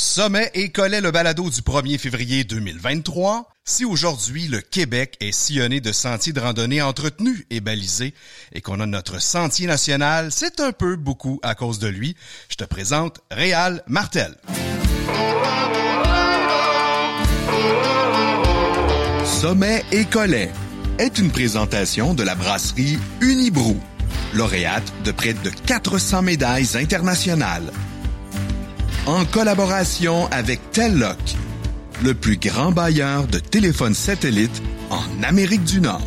Sommet et Collet le balado du 1er février 2023. Si aujourd'hui le Québec est sillonné de sentiers de randonnée entretenus et balisés et qu'on a notre sentier national, c'est un peu beaucoup à cause de lui. Je te présente Réal Martel. Sommet et Collet est une présentation de la brasserie Unibrou, lauréate de près de 400 médailles internationales en collaboration avec Telloc, le plus grand bailleur de téléphones satellites en Amérique du Nord.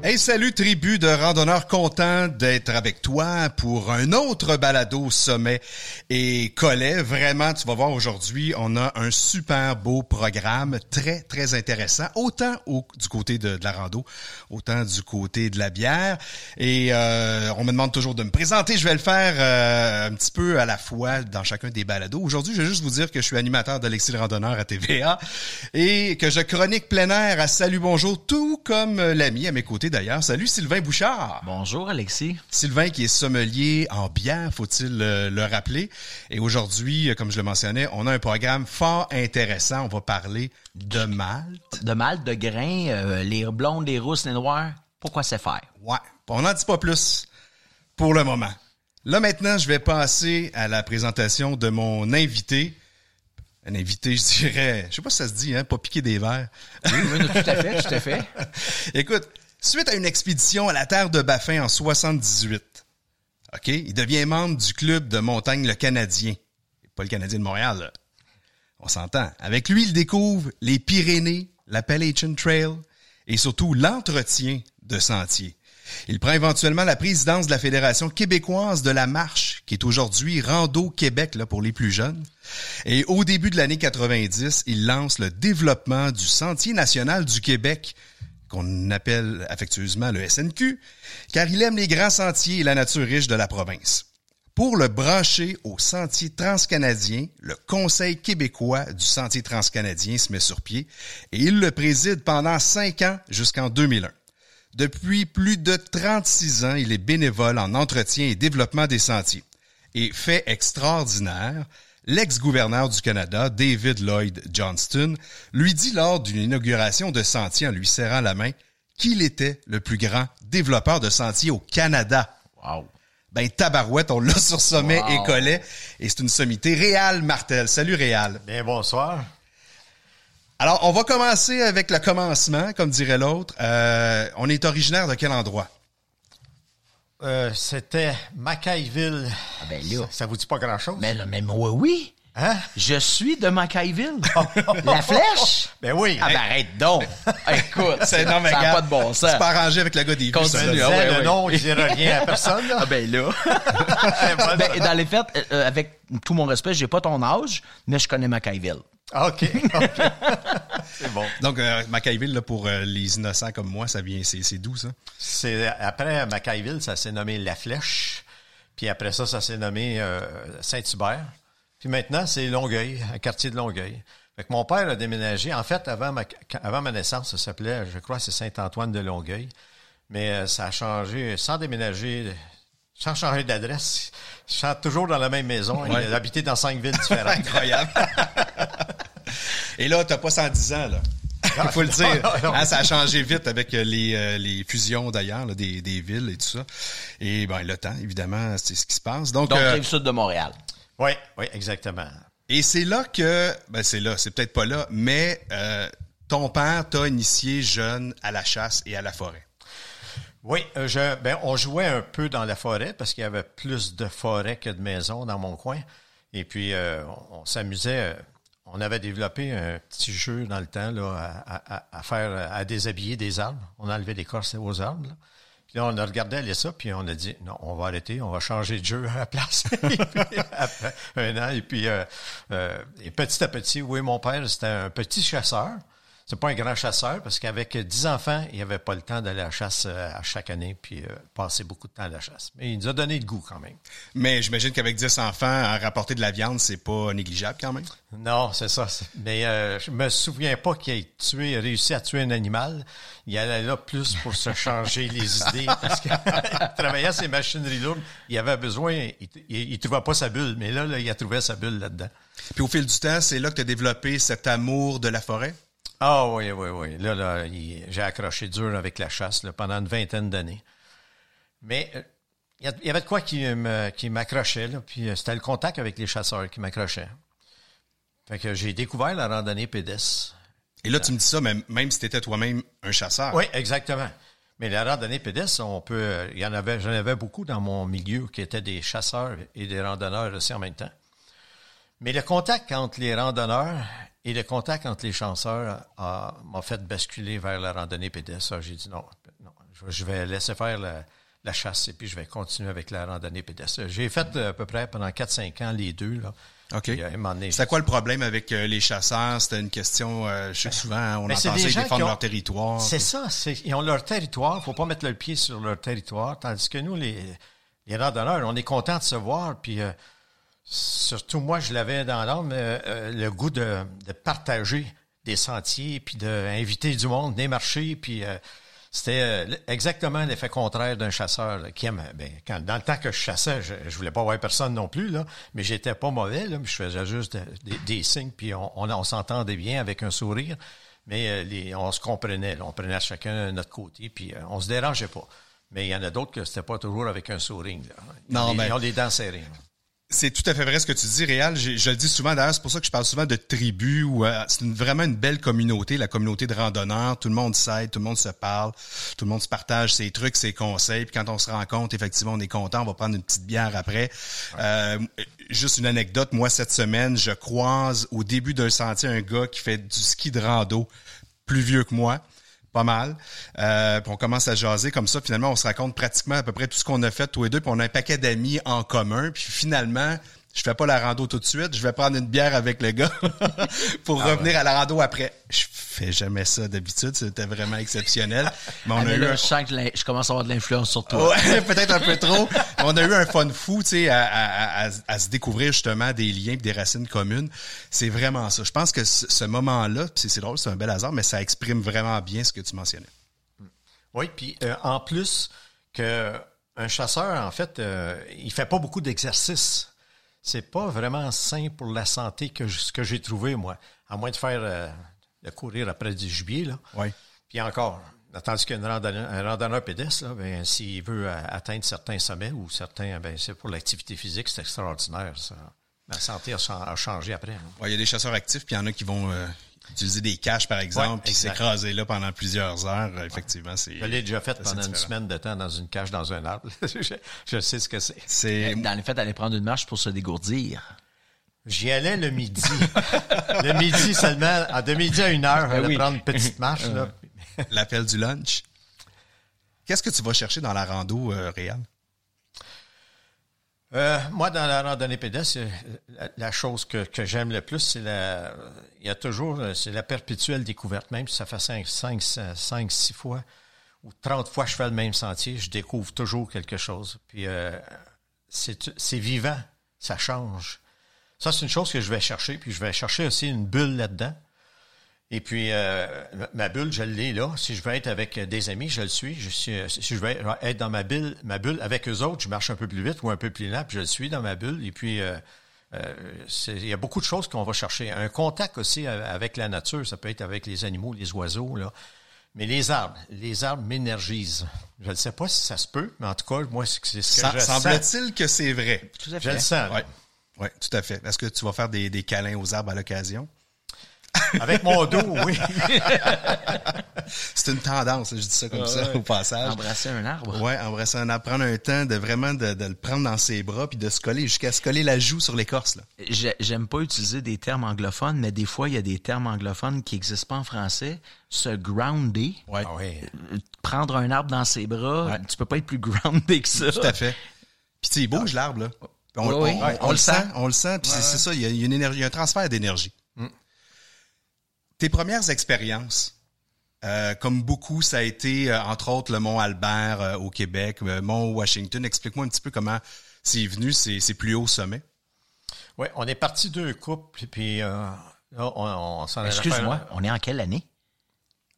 Hey, salut tribu de randonneurs contents d'être avec toi pour un autre balado sommet et collet. Vraiment, tu vas voir aujourd'hui, on a un super beau programme, très très intéressant, autant au, du côté de, la rando, autant du côté de la bière. Et euh, on me demande toujours de me présenter. Je vais le faire euh, un petit peu à la fois dans chacun des balados. Aujourd'hui, je vais juste vous dire que je suis animateur de l'Exil Randonneur à TVA et que je chronique plein air à Salut Bonjour, tout comme l'ami à mes côtés d'ailleurs. Salut Sylvain Bouchard. Bonjour Alexis. Sylvain qui est sommelier en bière, faut-il le, rappeler. Et aujourd'hui, comme je le mentionnais, on a un programme fort intéressant. On va parler de Malte. De Malte, de grains, euh, les blondes, les rousses, les noirs. Pourquoi c'est faire? Ouais. On n'en dit pas plus pour le moment. Là maintenant, je vais passer à la présentation de mon invité un invité, je dirais, je sais pas si ça se dit, hein, pas piquer des verres. Oui, oui, tout à fait, tout à fait. Écoute, Suite à une expédition à la terre de Baffin en 78, OK, il devient membre du club de montagne Le Canadien. Pas le Canadien de Montréal, là. On s'entend. Avec lui, il découvre les Pyrénées, l'Appalachian Trail et surtout l'entretien de sentiers. Il prend éventuellement la présidence de la Fédération québécoise de la marche, qui est aujourd'hui Rando Québec là, pour les plus jeunes. Et au début de l'année 90, il lance le développement du Sentier national du Québec, qu'on appelle affectueusement le SNQ, car il aime les grands sentiers et la nature riche de la province. Pour le brancher au Sentier transcanadien, le Conseil québécois du Sentier transcanadien se met sur pied et il le préside pendant cinq ans jusqu'en 2001. Depuis plus de 36 ans, il est bénévole en entretien et développement des sentiers. Et fait extraordinaire, l'ex-gouverneur du Canada, David Lloyd Johnston, lui dit lors d'une inauguration de sentier en lui serrant la main qu'il était le plus grand développeur de sentiers au Canada. Wow. Ben, tabarouette, on l'a sur sommet et collet. Et c'est une sommité. Réal Martel. Salut, Réal. Bien, bonsoir. Alors, on va commencer avec le commencement, comme dirait l'autre. Euh, on est originaire de quel endroit? Euh, c'était Mackayville. Ah ben là. Ça, vous dit pas grand-chose? Mais, là, mais moi, oui. Hein? Je suis de Mackayville. La flèche? Ben oui. Ah ben arrête donc. Écoute, c'est non, mais ça n'a pas de bon sens. C'est pas arrangé avec le gars des Continue. Ah, Ah, ouais, le ouais. nom, il dira rien à personne. Là. Ah ben là. ben, dans les faits, euh, avec tout mon respect, j'ai pas ton âge, mais je connais Mackayville. Ah, OK. ok. c'est bon. Donc, euh, Mackayville, là, pour euh, les innocents comme moi, ça vient, c'est, c'est doux, ça? C'est après Mackayville, ça s'est nommé La Flèche. Puis après ça, ça s'est nommé euh, Saint-Hubert. Puis maintenant, c'est Longueuil, un quartier de Longueuil. Fait que mon père a déménagé. En fait, avant ma, avant ma naissance, ça s'appelait, je crois, c'est Saint-Antoine de Longueuil. Mais euh, ça a changé, sans déménager, sans changer d'adresse. Je chante toujours dans la même maison. Ouais. Il a habité dans cinq villes différentes. Incroyable. Et là, t'as pas 110 ans, là. Il faut le dire. Hein, ça a changé vite avec euh, les, euh, les fusions d'ailleurs des, des villes et tout ça. Et ben le temps, évidemment, c'est ce qui se passe. Donc, Donc, euh, rive sud de Montréal. Oui, oui, exactement. et c'est là que, ben c'est là, c'est peut-être pas là, mais euh, ton père t'a initié jeune à la chasse et à la forêt. Oui, je, ben, on jouait un peu dans la forêt parce qu'il y avait plus de forêt que de maisons dans mon coin. Et puis, euh, on, on s'amusait. On avait développé un petit jeu dans le temps là, à, faire, à déshabiller des arbres. On enlevait l'écorce aux arbres. Puis là, on a regardé aller ça, puis on a dit, non, on va arrêter, on va changer de jeu à la place. un an, et puis, euh, euh, et petit à petit, oui, mon père, c'était un petit chasseur. C'est pas un grand chasseur parce qu'avec dix enfants, il avait pas le temps d'aller à la chasse euh, à chaque année puis euh, passer beaucoup de temps à la chasse. Mais il nous a donné le goût quand même. Mais j'imagine qu'avec 10 enfants, rapporter de la viande, c'est pas négligeable quand même. Non, c'est ça. Mais euh, je me souviens pas qu'il ait tué, réussi à tuer un animal. Il allait là plus pour se changer les idées parce qu'il travaillait à ces machineries lourdes. Il avait besoin, il, il, trouvait pas sa bulle, mais là, là, il a trouvé sa bulle là-dedans. Puis au fil du temps, c'est là que tu as développé cet amour de la forêt? Ah oui, oui, oui. Là, là j'ai accroché dur avec la chasse pendant une vingtaine d'années. Mais euh, il y, avait de quoi qui m'accrochait, puis euh, c'était le contact avec les chasseurs qui m'accrochait. Fait que j'ai découvert la randonnée pédestre. Et là, tu me dis ça, même, même si tu étais toi-même un chasseur. Oui, exactement. Mais la randonnée pédestre, on peut. Euh, il y en avait, j'en avais beaucoup dans mon milieu qui étaient des chasseurs et des randonneurs aussi en même temps. Mais le contact entre les randonneurs et le contact entre les chasseurs m'a fait basculer vers la randonnée pédestre. J'ai dit non, non, je vais laisser faire la, chasse et puis je vais continuer avec la randonnée pédestre. J'ai fait à peu près pendant 4-5 ans les deux. Là. OK. C'est quoi le problème avec euh, les chasseurs? C'était une question, euh, je sais souvent, on entend ils défendre leur territoire. C'est ça, ils ont leur territoire, faut pas mettre le pied sur leur territoire, tandis que nous, les, les randonneurs, on est contents de se voir, puis euh, surtout moi, je l'avais dans l'âme, le goût de, de, partager des sentiers, puis d'inviter du monde, des marchés, puis c'était euh, exactement l'effet contraire d'un chasseur qui aime. Ben, quand, dans le temps que je chassais, je, je voulais pas voir personne non plus, là, mais j'étais pas mauvais. Là, je faisais juste des signes, puis on, on, s'entendait bien avec un sourire. Mais euh, les, on se comprenait. on prenait chacun notre côté, puis euh, on se dérangeait pas. Mais il y en a d'autres que c'était pas toujours avec un sourire. Non, mais... Ils ont les dents serrées. C'est tout à fait vrai ce que tu dis, Réal. Je, je le dis souvent, d'ailleurs, c'est pour ça que je parle souvent de tribu, où euh, c'est vraiment une belle communauté, la communauté de randonneurs. Tout le monde s'aide, tout le monde se parle, tout le monde se partage ses trucs, ses conseils. Puis quand on se rencontre, effectivement, on est content, on va prendre une petite bière après. Euh, juste une anecdote, moi, cette semaine, je croise au début d'un sentier un gars qui fait du ski de rando, plus vieux que moi pas mal. Euh, puis on commence à jaser comme ça. Finalement, on se raconte pratiquement à peu près tout ce qu'on a fait tous les deux. Puis on a un paquet d'amis en commun. Puis finalement, je fais pas la rando tout de suite, je vais prendre une bière avec le gars pour ah revenir à la rando après. Je fais jamais ça d'habitude, c'était vraiment exceptionnel. Mais on ah, a eu je sens que je commence à avoir de l'influence sur toi. Ouais, peut-être un peu trop. on a eu un fun fou, tu sais, à, à, se découvrir justement des liens et des racines communes. C'est vraiment ça. Je pense que ce, moment-là, c'est drôle, c'est un bel hasard, mais ça exprime vraiment bien ce que tu mentionnais. Oui, puis euh, en plus que un chasseur, en fait, euh, il fait pas beaucoup d'exercices c'est pas vraiment sain pour la santé que ce que j'ai trouvé, moi. À moins de faire euh, de courir après du gibier, là. Oui. Puis encore, tandis qu'un randonneur, un randonneur pédestre, là, ben, s'il veut euh, atteindre certains sommets ou certains, ben, c'est pour l'activité physique, c'est extraordinaire, ça. La santé a, changé après. Hein. il y a des chasseurs actifs, puis il y en a qui vont euh, utiliser des caches, par exemple, puis s'écraser là pendant plusieurs heures. Effectivement, c'est. Je l'ai déjà fait pendant une semaine de temps dans une cache dans un arbre. je, sais ce que c'est. C'est. Dans les faits, aller prendre une marche pour se dégourdir. J'y allais le midi. le midi seulement, à de midi à une heure, ben prendre une petite marche. L'appel du lunch. Qu'est-ce que tu vas chercher dans la rando, euh, Réal? Euh, moi, dans la randonnée pédestre, la, chose que, j'aime le plus, c'est la, il y a toujours, c'est la perpétuelle découverte. Même si ça fait 5, 5, 5, 6 fois ou 30 fois que je fais le même sentier, je découvre toujours quelque chose. Puis, euh, c'est vivant, ça change. Ça, c'est une chose que je vais chercher. Puis, je vais chercher aussi une bulle là-dedans. Et puis, euh, ma bulle, je l'ai là. Si je veux être avec des amis, je le suis. Je suis si je veux être dans ma bulle, ma bulle avec eux autres, je marche un peu plus vite ou un peu plus lent, puis je le suis dans ma bulle. Et puis, euh, euh, il y a beaucoup de choses qu'on va chercher. Un contact aussi avec la nature, ça peut être avec les animaux, les oiseaux, là. Mais les arbres, les arbres m'énergisent. Je ne sais pas si ça se peut, mais en tout cas, moi, c'est ce que je Semble-t-il que c'est vrai. Tout à fait. Je le sens. Oui, ouais, tout à fait. Est-ce que tu vas faire des, des câlins aux arbres à l'occasion? Avec mon dos, oui. c'est une tendance, je dis ça comme ça au passage. Embrasser un arbre. Ouais, embrasser un arbre, prendre un temps de vraiment de, le prendre dans ses bras puis de se coller jusqu'à se coller la joue sur l'écorce là. J'aime pas utiliser des termes anglophones, mais des fois il y a des termes anglophones qui existent pas en français. Se grounder. Ouais. Ah euh, prendre un arbre dans ses bras, tu peux pas être plus groundé que ça. Tout à fait. Puis tu sais, il bouge l'arbre là. On, le sent, on le sent, puis c'est ça, il y a une énergie, il y a un transfert d'énergie. Tes premières expériences, euh, comme beaucoup, ça a été, euh, entre autres, le Mont Albert euh, au Québec, le Mont Washington. Explique-moi un petit peu comment c'est venu, ces, ces plus hauts sommets. Oui, on est parti deux couples, puis euh, là, on, on s'en Excuse-moi, on est en quelle année?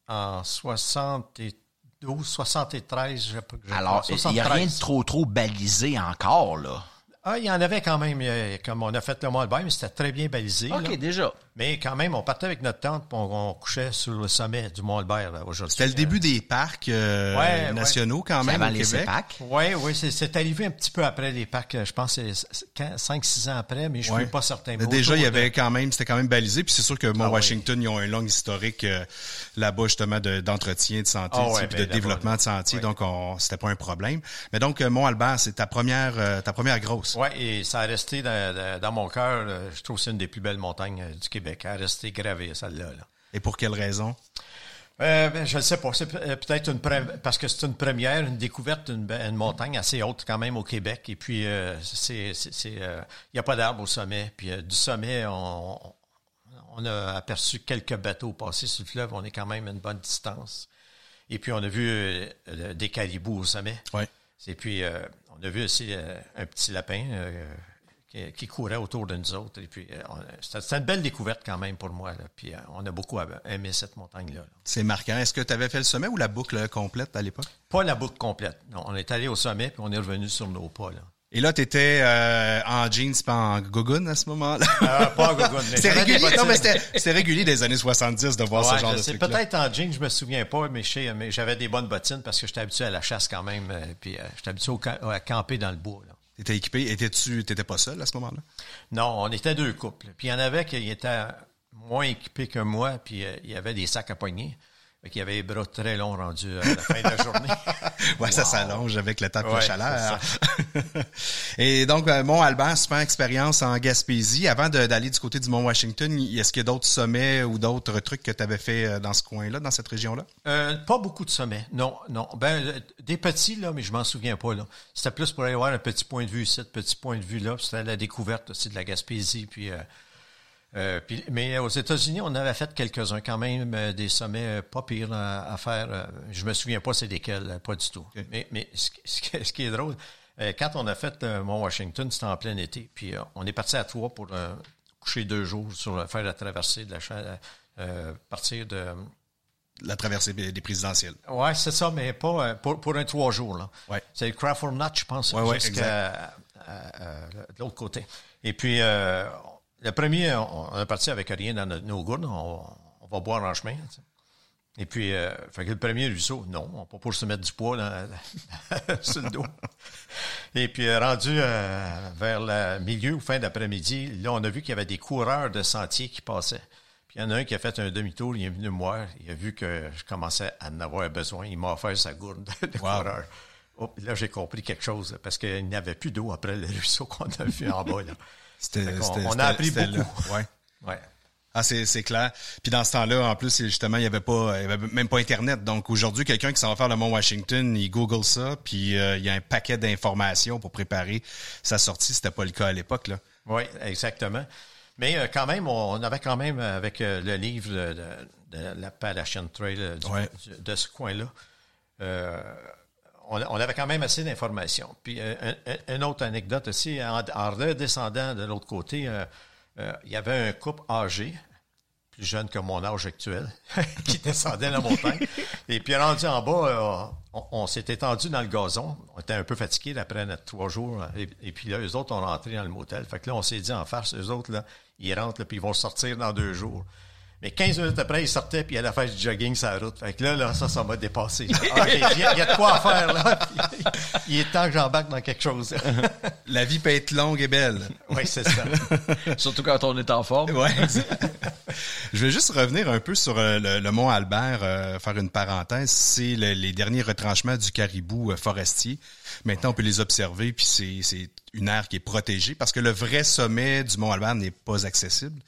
En 72, 73, je, je Alors, il n'y a rien 73. de trop, trop balisé encore, là. Ah, il y en avait quand même, euh, comme on a fait le Mont Albert, mais c'était très bien balisé. OK, là. déjà. Mais quand même, on partait avec notre tente, puis on, on couchait sur le sommet du Mont Albert là, aujourd'hui. C'était le début des parcs euh, Ouais, ouais. nationaux quand même avant au Québec. Oui, oui, c'est- arrivé un petit peu après les parcs, euh, je pense que c'est 5-6 ans après, mais je ne Ouais. suis pas certain. Déjà, il y de- avait quand même, c'était quand même balisé. Puis c'est sûr que Mont Ah ils ont un long historique euh, là-bas justement de- d'entretien de, sentiers, Ah ouais, puis ben, de développement de sentiers. Ouais. Donc, on, c'était pas un problème. Mais donc, euh, Mont Albert, c'est ta première, euh, ta première grosse. Oui, et ça a resté dans, mon cœur. Je trouve que c'est une des plus belles montagnes euh, du Québec. Elle a resté gravée, celle-là. là. Et pour quelle raison? Euh, ben, je ne sais pas. C'est euh, peut-être une parce que c'est une première, une découverte d'une une montagne assez haute quand même au Québec. Et puis, euh, c'est, euh, il n'y a pas d'arbre au sommet. Puis du sommet, on, on a aperçu quelques bateaux passer sur le fleuve. On est quand même à une bonne distance. Et puis, on a vu des caribous au sommet. Ouais. Et puis, euh, on a vu aussi euh, un petit lapin euh, qui, qui courait autour de nous autres. Et puis, euh, c'était, une belle découverte quand même pour moi. Là. Puis, on a beaucoup aimé cette montagne-là. là. C'est marquant. Est-ce que tu avais fait le sommet ou la boucle complète à l'époque? Pas la boucle complète. Non, on est allé au sommet puis on est revenu sur nos pas. Là. Et là, tu étais en jeans, pas en gogoon à ce moment-là. Euh, pas Gogun, mais C'était régulier. Non, mais c'était régulier des années 70 de voir Ouais, ce genre je de truc peut-être en jeans, je me souviens pas, mais, je sais, mais j'avais des bonnes bottines parce que j'étais habitué à la chasse quand même. euh, puis euh, j'étais habitué au à camper dans le bois. Là. T'étais équipé. Étais-tu, t'étais pas seul à ce moment-là? Non, on était deux couples. Puis il y en avait qui étaient moins équipés que moi, puis euh, il y avait des sacs à poignée. Fait qu'il y avait les bras très longs rendus à la fin de la journée. Ouais, ça s'allonge avec le temps de la chaleur. Et donc, euh, Mont Albert, super expérience en Gaspésie. Avant d'aller du côté du Mont Washington, est-ce qu'il y a d'autres sommets ou d'autres trucs que tu avais fait euh, dans ce coin-là, dans cette région-là? Euh, pas beaucoup de sommets. Non, non. Ben, euh, des petits, là, mais je m'en souviens pas, là. C'était plus pour aller voir un petit point de vue ici, petit point de vue là. C'était la découverte aussi de la Gaspésie. Puis, euh, euh, puis- mais aux États-Unis, on avait fait quelques-uns quand même, euh, des sommets euh, pas pires à, à faire. euh, je me souviens pas c'est desquels, euh, pas du tout. Mais, mais ce, qui- ce qui- ce qui est drôle, euh, quand on a fait euh, Mont Washington, c'était en plein été. Puis euh, on est parti à trois pour euh, coucher deux jours sur faire la traversée de la chaîne, euh, partir de La traversée des présidentielles. Ouais, c'est ça, mais pas euh, pour, pour un trois jours. Là. Ouais. C'est le Crawford Nut, je pense, Ouais, ouais, jusqu'à l'autre côté. Et puis, euh, le premier, on, on est parti avec rien dans notre- nos gourdes. On, on va boire en chemin. Et puis, euh, fait que le premier ruisseau, non, on pas pour se mettre du poids dans- sur le dos. Et puis, euh, rendu euh, vers le milieu ou fin d'après-midi, là, on a vu qu'il y avait des coureurs de sentiers qui passaient. Puis il y en a un qui a fait un demi-tour, il est venu me voir, il a vu que je commençais à en avoir besoin, il m'a offert sa gourde de coureur. Oh, là, j'ai compris quelque chose, parce qu'il n'y avait plus d'eau après le ruisseau qu'on a vu en bas. Là. C'était, c'était- on a appris beaucoup. là. Ouais. Ouais. Ah, c'est, c'est clair. Puis dans ce temps-là, en plus, justement, il y avait pas, il y avait même pas Internet. Donc aujourd'hui, quelqu'un qui s'en va faire le Mont Washington, il google ça, puis euh, il y a un paquet d'informations pour préparer sa sortie. C'était pas le cas à l'époque, là. Oui, exactement. Mais euh, quand même, on, on avait quand même, euh, avec euh, le livre de, de, de l'Appalachian Trail du- Ouais. du- de ce coin-là, on, on avait quand même assez d'informations. Puis euh, un- un- une autre anecdote aussi, en, en redescendant de l'autre côté, euh, euh, il y avait un couple âgé, plus jeune que mon âge actuel, qui descendait la montagne. Et puis rendu en bas, on, on s'est étendu dans le gazon. On était un peu fatigués après notre trois jours. Et, puis là, eux autres ont rentré dans le motel. Fait que là, on s'est dit en face, eux autres, là, ils rentrent, puis ils vont sortir dans deux jours. Mais 15 minutes après, ils sortaient, puis il allait faire du jogging sur la route. Fait que là, là ça, ça m'a dépassé. Ah, OK, il y, a il y a de quoi à faire, là. Puis, il est temps que j'embarque dans quelque chose. La vie peut être longue et belle. oui, c'est ça. Surtout quand on est en forme. Ouais. Je vais juste revenir un peu sur euh, le, le mont Albert, euh, faire une parenthèse. C'est le- les derniers retranchements du caribou euh, forestier. Maintenant, on peut les observer, puis c'est, une aire qui est protégée parce que le vrai sommet du mont Albert n'est pas accessible.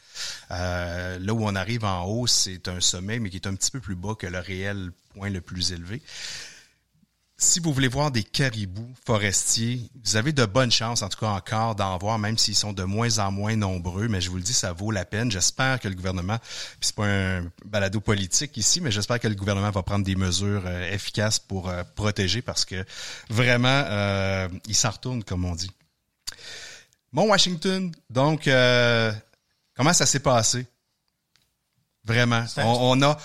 Euh, là où on arrive en haut, c'est un sommet, mais qui est un petit peu plus bas que le réel point le plus élevé. Si vous voulez voir des caribous forestiers, vous avez de bonnes chances, en tout cas encore, d'en voir, même s'ils sont de moins en moins nombreux. Mais je vous le dis, ça vaut la peine. J'espère que le gouvernement, puis c'est pas un balado politique ici, mais j'espère que le gouvernement va prendre des mesures euh, efficaces pour euh, protéger parce que vraiment, euh, il s'en retourne, comme on dit. Bon, Washington, donc, euh, comment ça s'est passé? Vraiment. On a,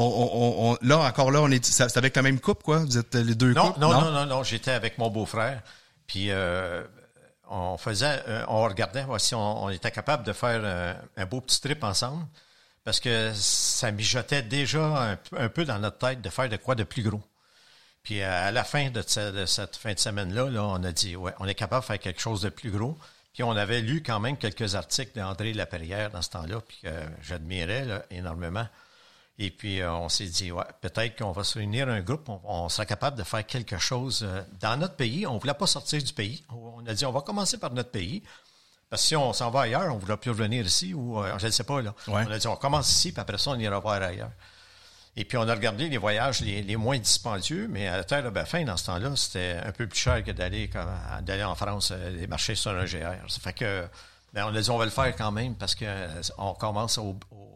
on, on- on- là, encore là, on est, c'est avec la même coupe, quoi? Vous êtes les deux Non, couples? non, non, non, non, j'étais avec mon beau-frère. Puis euh, on faisait, euh, on regardait voir si on, était capable de faire euh, un beau petit trip ensemble. Parce que ça mijotait déjà un, peu- un peu dans notre tête de faire de quoi de plus gros. Puis à la fin de, ce- de cette fin de semaine-là, là, on a dit, ouais, on est capable de faire quelque chose de plus gros. Puis on avait lu quand même quelques articles d'André Laperrière dans ce temps-là, puis que j'admirais énormément. Et puis, euh, on s'est dit, ouais, peut-être qu'on va se réunir un groupe, on, on sera capable de faire quelque chose euh, dans notre pays. On ne voulait pas sortir du pays. On a dit, on va commencer par notre pays. Parce que si on s'en va ailleurs, on ne voudra plus revenir ici ou euh, je ne sais pas. Là. Ouais. On a dit, on commence ici, puis après ça, on ira voir ailleurs. Et puis, on a regardé les voyages les, les moins dispendieux, mais à la Terre de Baffin, dans ce temps-là, c'était un peu plus cher que d'aller comme, d'aller en France, les marchés sur un GR. Ça fait que, ben, on a dit, on va le faire quand même parce que euh, on commence au, au-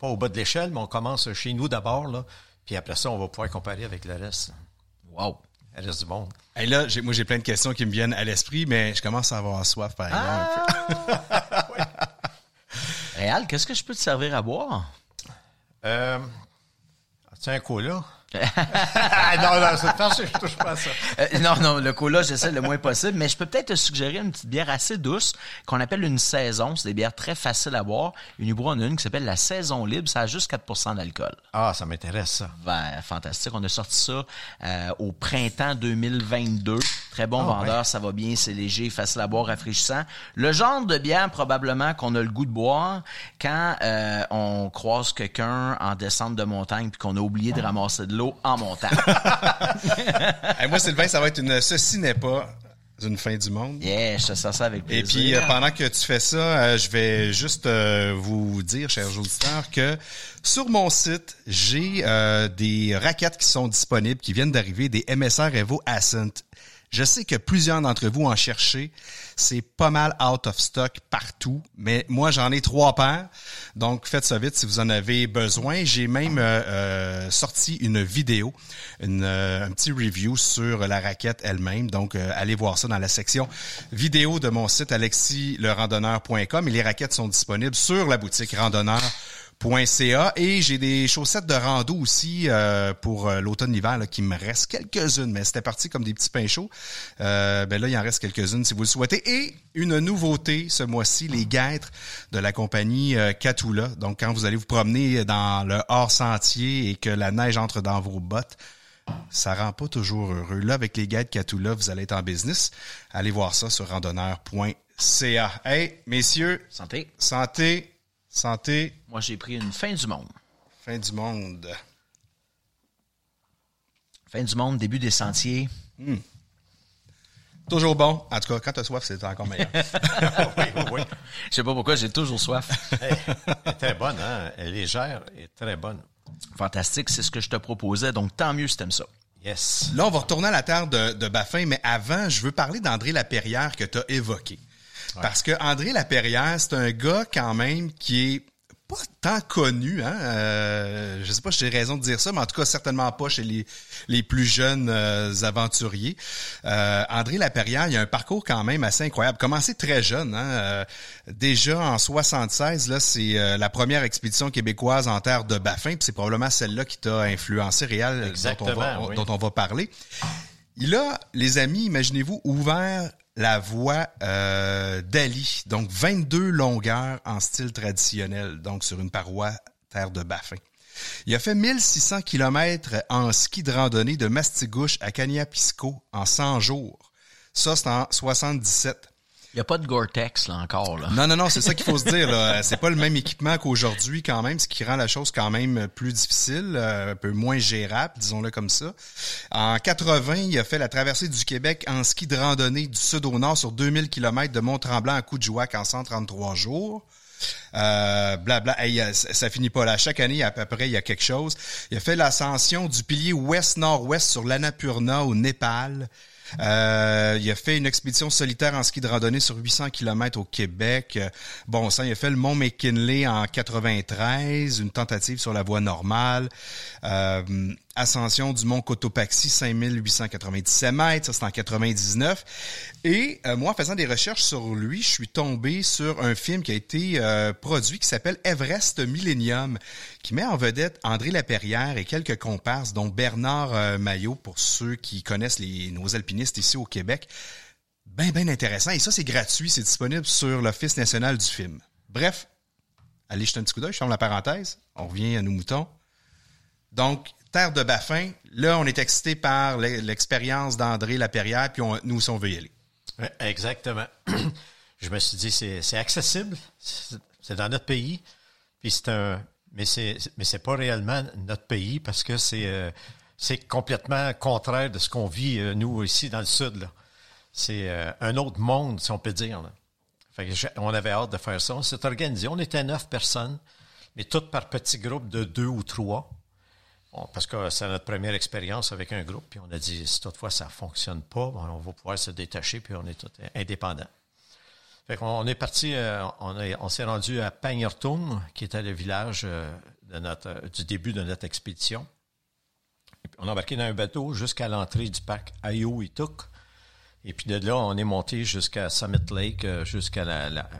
pas au bas de l'échelle, mais on commence chez nous d'abord, là. Puis après ça, on va pouvoir comparer avec le reste, Wow. le reste du monde. Et là, j'ai- moi, j'ai plein de questions qui me viennent à l'esprit, mais je commence à avoir soif, par exemple. Réal, qu'est-ce que je peux te servir à boire? Euh, as-tu un cola? Ah, non, non, parce que je touche pas à ça. Euh, non, non, le cola, j'essaie le moins possible, mais je peux peut-être te suggérer une petite bière assez douce qu'on appelle une saison. C'est des bières très faciles à boire. Unibroue en a une qui s'appelle la saison libre. Ça a juste 4% d'alcool. Ah, ça m'intéresse, ça. Ben, fantastique. On a sorti ça euh, au printemps 2022. Très bon Ah, vendeur, ça va bien, c'est léger, facile à boire, rafraîchissant. Le genre de bière probablement qu'on a le goût de boire quand euh, on croise quelqu'un en descente de montagne puis qu'on a oublié de ramasser de l'eau en montagne. Hey, moi, Sylvain, ça va être une Ceci n'est pas une fin du monde. yeah, je te sers ça avec Et plaisir. puis, euh, pendant que tu fais ça, euh, je vais juste euh, vous dire, chers auditeurs, que sur mon site, j'ai euh, des raquettes qui sont disponibles, qui viennent d'arriver, des MSR Evo Ascent. Je sais que plusieurs d'entre vous en cherchez. C'est pas mal out of stock partout, mais moi j'en ai trois paires. Donc faites ça vite si vous en avez besoin. J'ai même euh, euh, sorti une vidéo, euh, un petit review sur la raquette elle-même. Donc allez voir ça dans la section vidéo de mon site alexilerandonneur.com et les raquettes sont disponibles sur la boutique randonneur .ca et j'ai des chaussettes de rando aussi euh, pour euh, l'automne-hiver qui me reste quelques-unes, mais c'était parti comme des petits pains chauds. Euh, ben là, il en reste quelques-unes si vous le souhaitez. Et une nouveauté ce mois-ci, les guêtres de la compagnie euh, Catula. Donc, quand vous allez vous promener dans le hors-sentier et que la neige entre dans vos bottes, ça rend pas toujours heureux. Là, avec les guides Catula, vous allez être en business. Allez voir ça sur randonneur.ca. Hey, messieurs, Santé. santé, santé, Moi, j'ai pris une fin du monde. fin du monde. Fin du monde, début des sentiers. Toujours bon. En tout cas, quand t'as soif, c'est encore meilleur. oui, oui, oui. Je sais pas pourquoi, j'ai toujours soif. Elle est très bonne, hein? Elle est légère et très bonne. Fantastique, c'est ce que je te proposais, donc tant mieux si t'aimes ça. Yes. Là, on va retourner à la terre de, de Baffin, mais avant, je veux parler d'André Laperrière que tu as évoqué. Parce que André Laperrière, c'est un gars quand même qui est pas tant connu, hein. Euh, je sais pas si j'ai raison de dire ça, mais en tout cas certainement pas chez les, les plus jeunes euh, aventuriers. Euh, André Laperrière, il a un parcours quand même assez incroyable. Commencé très jeune, hein. Euh, déjà en 76, là, c'est euh, la première expédition québécoise en terre de Baffin, c'est probablement celle-là qui t'a influencé, Réal, dont on, va, oui. dont on va parler. Il a, les amis, imaginez-vous, ouvert la voie euh, d'Ali, donc 22 longueurs en style traditionnel, donc sur une paroi terre de Baffin. Il a fait 1600 kilomètres en ski de randonnée de Mastigouche à Cagnapisco en 100 jours. Ça, c'est en 77. Il n'y a pas de Gore-Tex, là, encore, là. Non, non, non, c'est ça qu'il faut se dire. Là. C'est pas le même équipement qu'aujourd'hui quand même, ce qui rend la chose quand même plus difficile, euh, un peu moins gérable, disons-le comme ça. En 80, il a fait la traversée du Québec en ski de randonnée du sud au nord sur 2000 km de Mont-Tremblant à Coudjouac en 133 jours. Euh, blabla. Hey, euh, ça, ça finit pas là. Chaque année, à peu près, il y a quelque chose. Il a fait l'ascension du pilier ouest-nord-ouest sur l'Annapurna au Népal. Euh, il a fait une expédition solitaire en ski de randonnée sur 800 km au Québec. Euh, Bon sang, il a fait le mont McKinley en 93, une tentative sur la voie normale. Euh, ascension du mont Cotopaxi, 5897 mètres, ça c'est en 99. Et euh, moi, en faisant des recherches sur lui, je suis tombé sur un film qui a été euh, produit qui s'appelle Everest Millennium, qui met en vedette André Laperrière et quelques comparses, dont Bernard euh, Maillot, pour ceux qui connaissent les, nos alpinistes ici au Québec. Ben, ben intéressant. Et ça, c'est gratuit, c'est disponible sur l'Office national du film. Bref, allez jeter un petit coup d'œil, je ferme la parenthèse. On revient à nos moutons. Donc, Terre de Baffin, là, on est excité par l'e- l'expérience d'André Laperrière, puis on, nous on veut y aller. Exactement. Je me suis dit, c'est accessible, c'est dans notre pays, mais c'est mais c'est pas réellement notre pays parce que c'est euh, complètement contraire de ce qu'on vit euh, nous ici dans le sud. C'est euh, un autre monde, si on peut dire. On avait hâte de faire ça. On s'est organisé. On était neuf personnes, mais toutes par petits groupes de deux ou trois. Parce que c'est notre première expérience avec un groupe, puis on a dit, si toutefois ça fonctionne pas, bon, on va pouvoir se détacher, puis on est tous indépendants. Fait qu'on on est parti, euh, on, est- on s'est rendu à Pangertum, qui était le village euh, du début de notre expédition. On a embarqué dans un bateau jusqu'à l'entrée du parc Ayo Ituk. Et puis de là, on est monté jusqu'à Summit Lake, euh, jusqu'à la, la-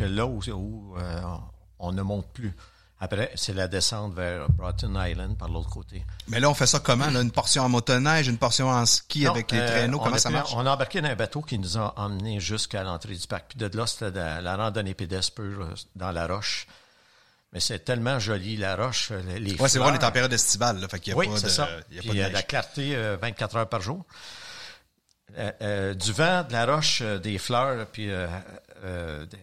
là où, on ne monte plus. Après, c'est la descente vers Broughton Island par l'autre côté. Mais là, on fait ça comment? Là? Une portion en motoneige, une portion en ski Non, avec les euh, traîneaux, comment ça marche? On a embarqué dans un bateau qui nous a emmenés jusqu'à l'entrée du parc. Puis de là, c'était la, la randonnée pédestre euh, dans la roche. Mais c'est tellement joli, la roche, euh, les Ouais, c'est vrai, on est en période estivale, là, fait qu'il y a Oui, pas c'est de, ça. il y a Puis pas de la clarté, euh, 24 heures par jour. Euh, du vent, de la roche, des fleurs, puis des,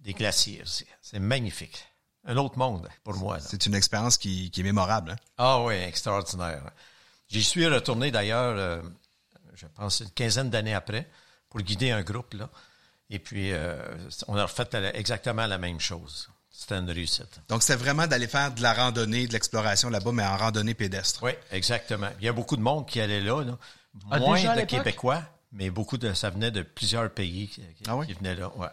des glaciers. C'est magnifique. Un autre monde pour moi. C'est une expérience qui, qui est mémorable. Hein? Ah oui, extraordinaire. J'y suis retourné d'ailleurs, euh, je pense, une quinzaine d'années après, pour guider un groupe. là. Et puis, euh, on a refait la- exactement la même chose. C'était une réussite. Donc, c'était vraiment d'aller faire de la randonnée, de l'exploration là-bas, mais en randonnée pédestre. Oui, exactement. Il y a beaucoup de monde qui allait là. là. Ah, Moins de? Québécois, mais beaucoup de ça venait de plusieurs pays qui, qui- Ah oui? qui venaient là. Ouais.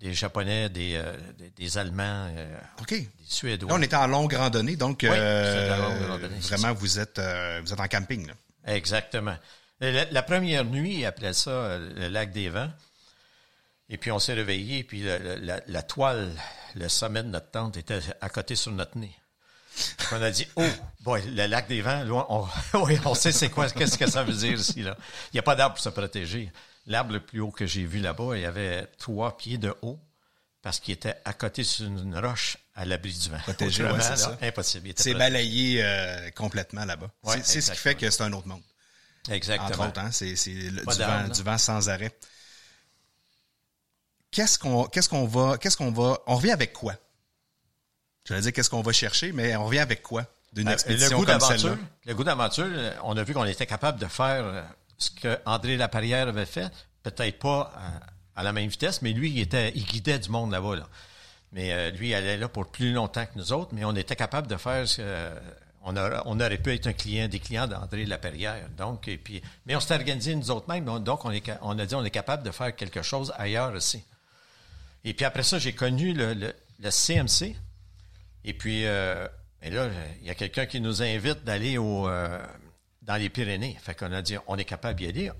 Des Japonais, des, euh, des, des Allemands, euh, des Suédois. Là, on était en longue randonnée, donc Oui, euh, longue randonnée, vraiment, vous êtes, vous êtes en camping. Là. Exactement. La, la première nuit, après ça, le lac des vents. Et puis on s'est réveillé, puis la, la toile, le sommet de notre tente était à côté sur notre nez. On a dit, oh, boy, le lac des vents, là, on, on sait c'est quoi, qu'est-ce que ça veut dire ici, là. Il n'y a pas d'arbre pour se protéger. L'arbre le plus haut que j'ai vu là-bas, il y avait trois pieds de haut, parce qu'il était à côté sur une roche à l'abri du vent. Protégé, ouais, c'est ça. Impossible. C'est balayé euh, complètement là-bas. Ouais, c'est ce qui fait que c'est un autre monde. Exactement. Entre autres, hein, c'est du, vent, là. du vent sans arrêt. Qu'est-ce qu'on qu'est-ce qu'on va qu'est-ce qu'on va on revient avec quoi? Je vais dire qu'est-ce qu'on va chercher, mais on revient avec quoi? D'une Euh, le goût comme d'aventure, celle-là le goût d'aventure, on a vu qu'on était capable de faire euh, ce que André Laperrière avait fait, peut-être pas à, la même vitesse, mais lui, il était, il guidait du monde là-bas. Là. Mais euh, lui, il allait là pour plus longtemps que nous autres, mais on était capable de faire ce on, aurait pu être un client, des clients d'André Laperrière. Donc, et puis, mais on s'est organisé nous autres mêmes, donc- on, a dit on est capable de faire quelque chose ailleurs aussi. Et puis après ça, j'ai connu le CMC. Et puis, euh, et là, il y a quelqu'un qui nous invite d'aller au, euh, dans les Pyrénées. Fait qu'on a dit, on est capable d'y aller.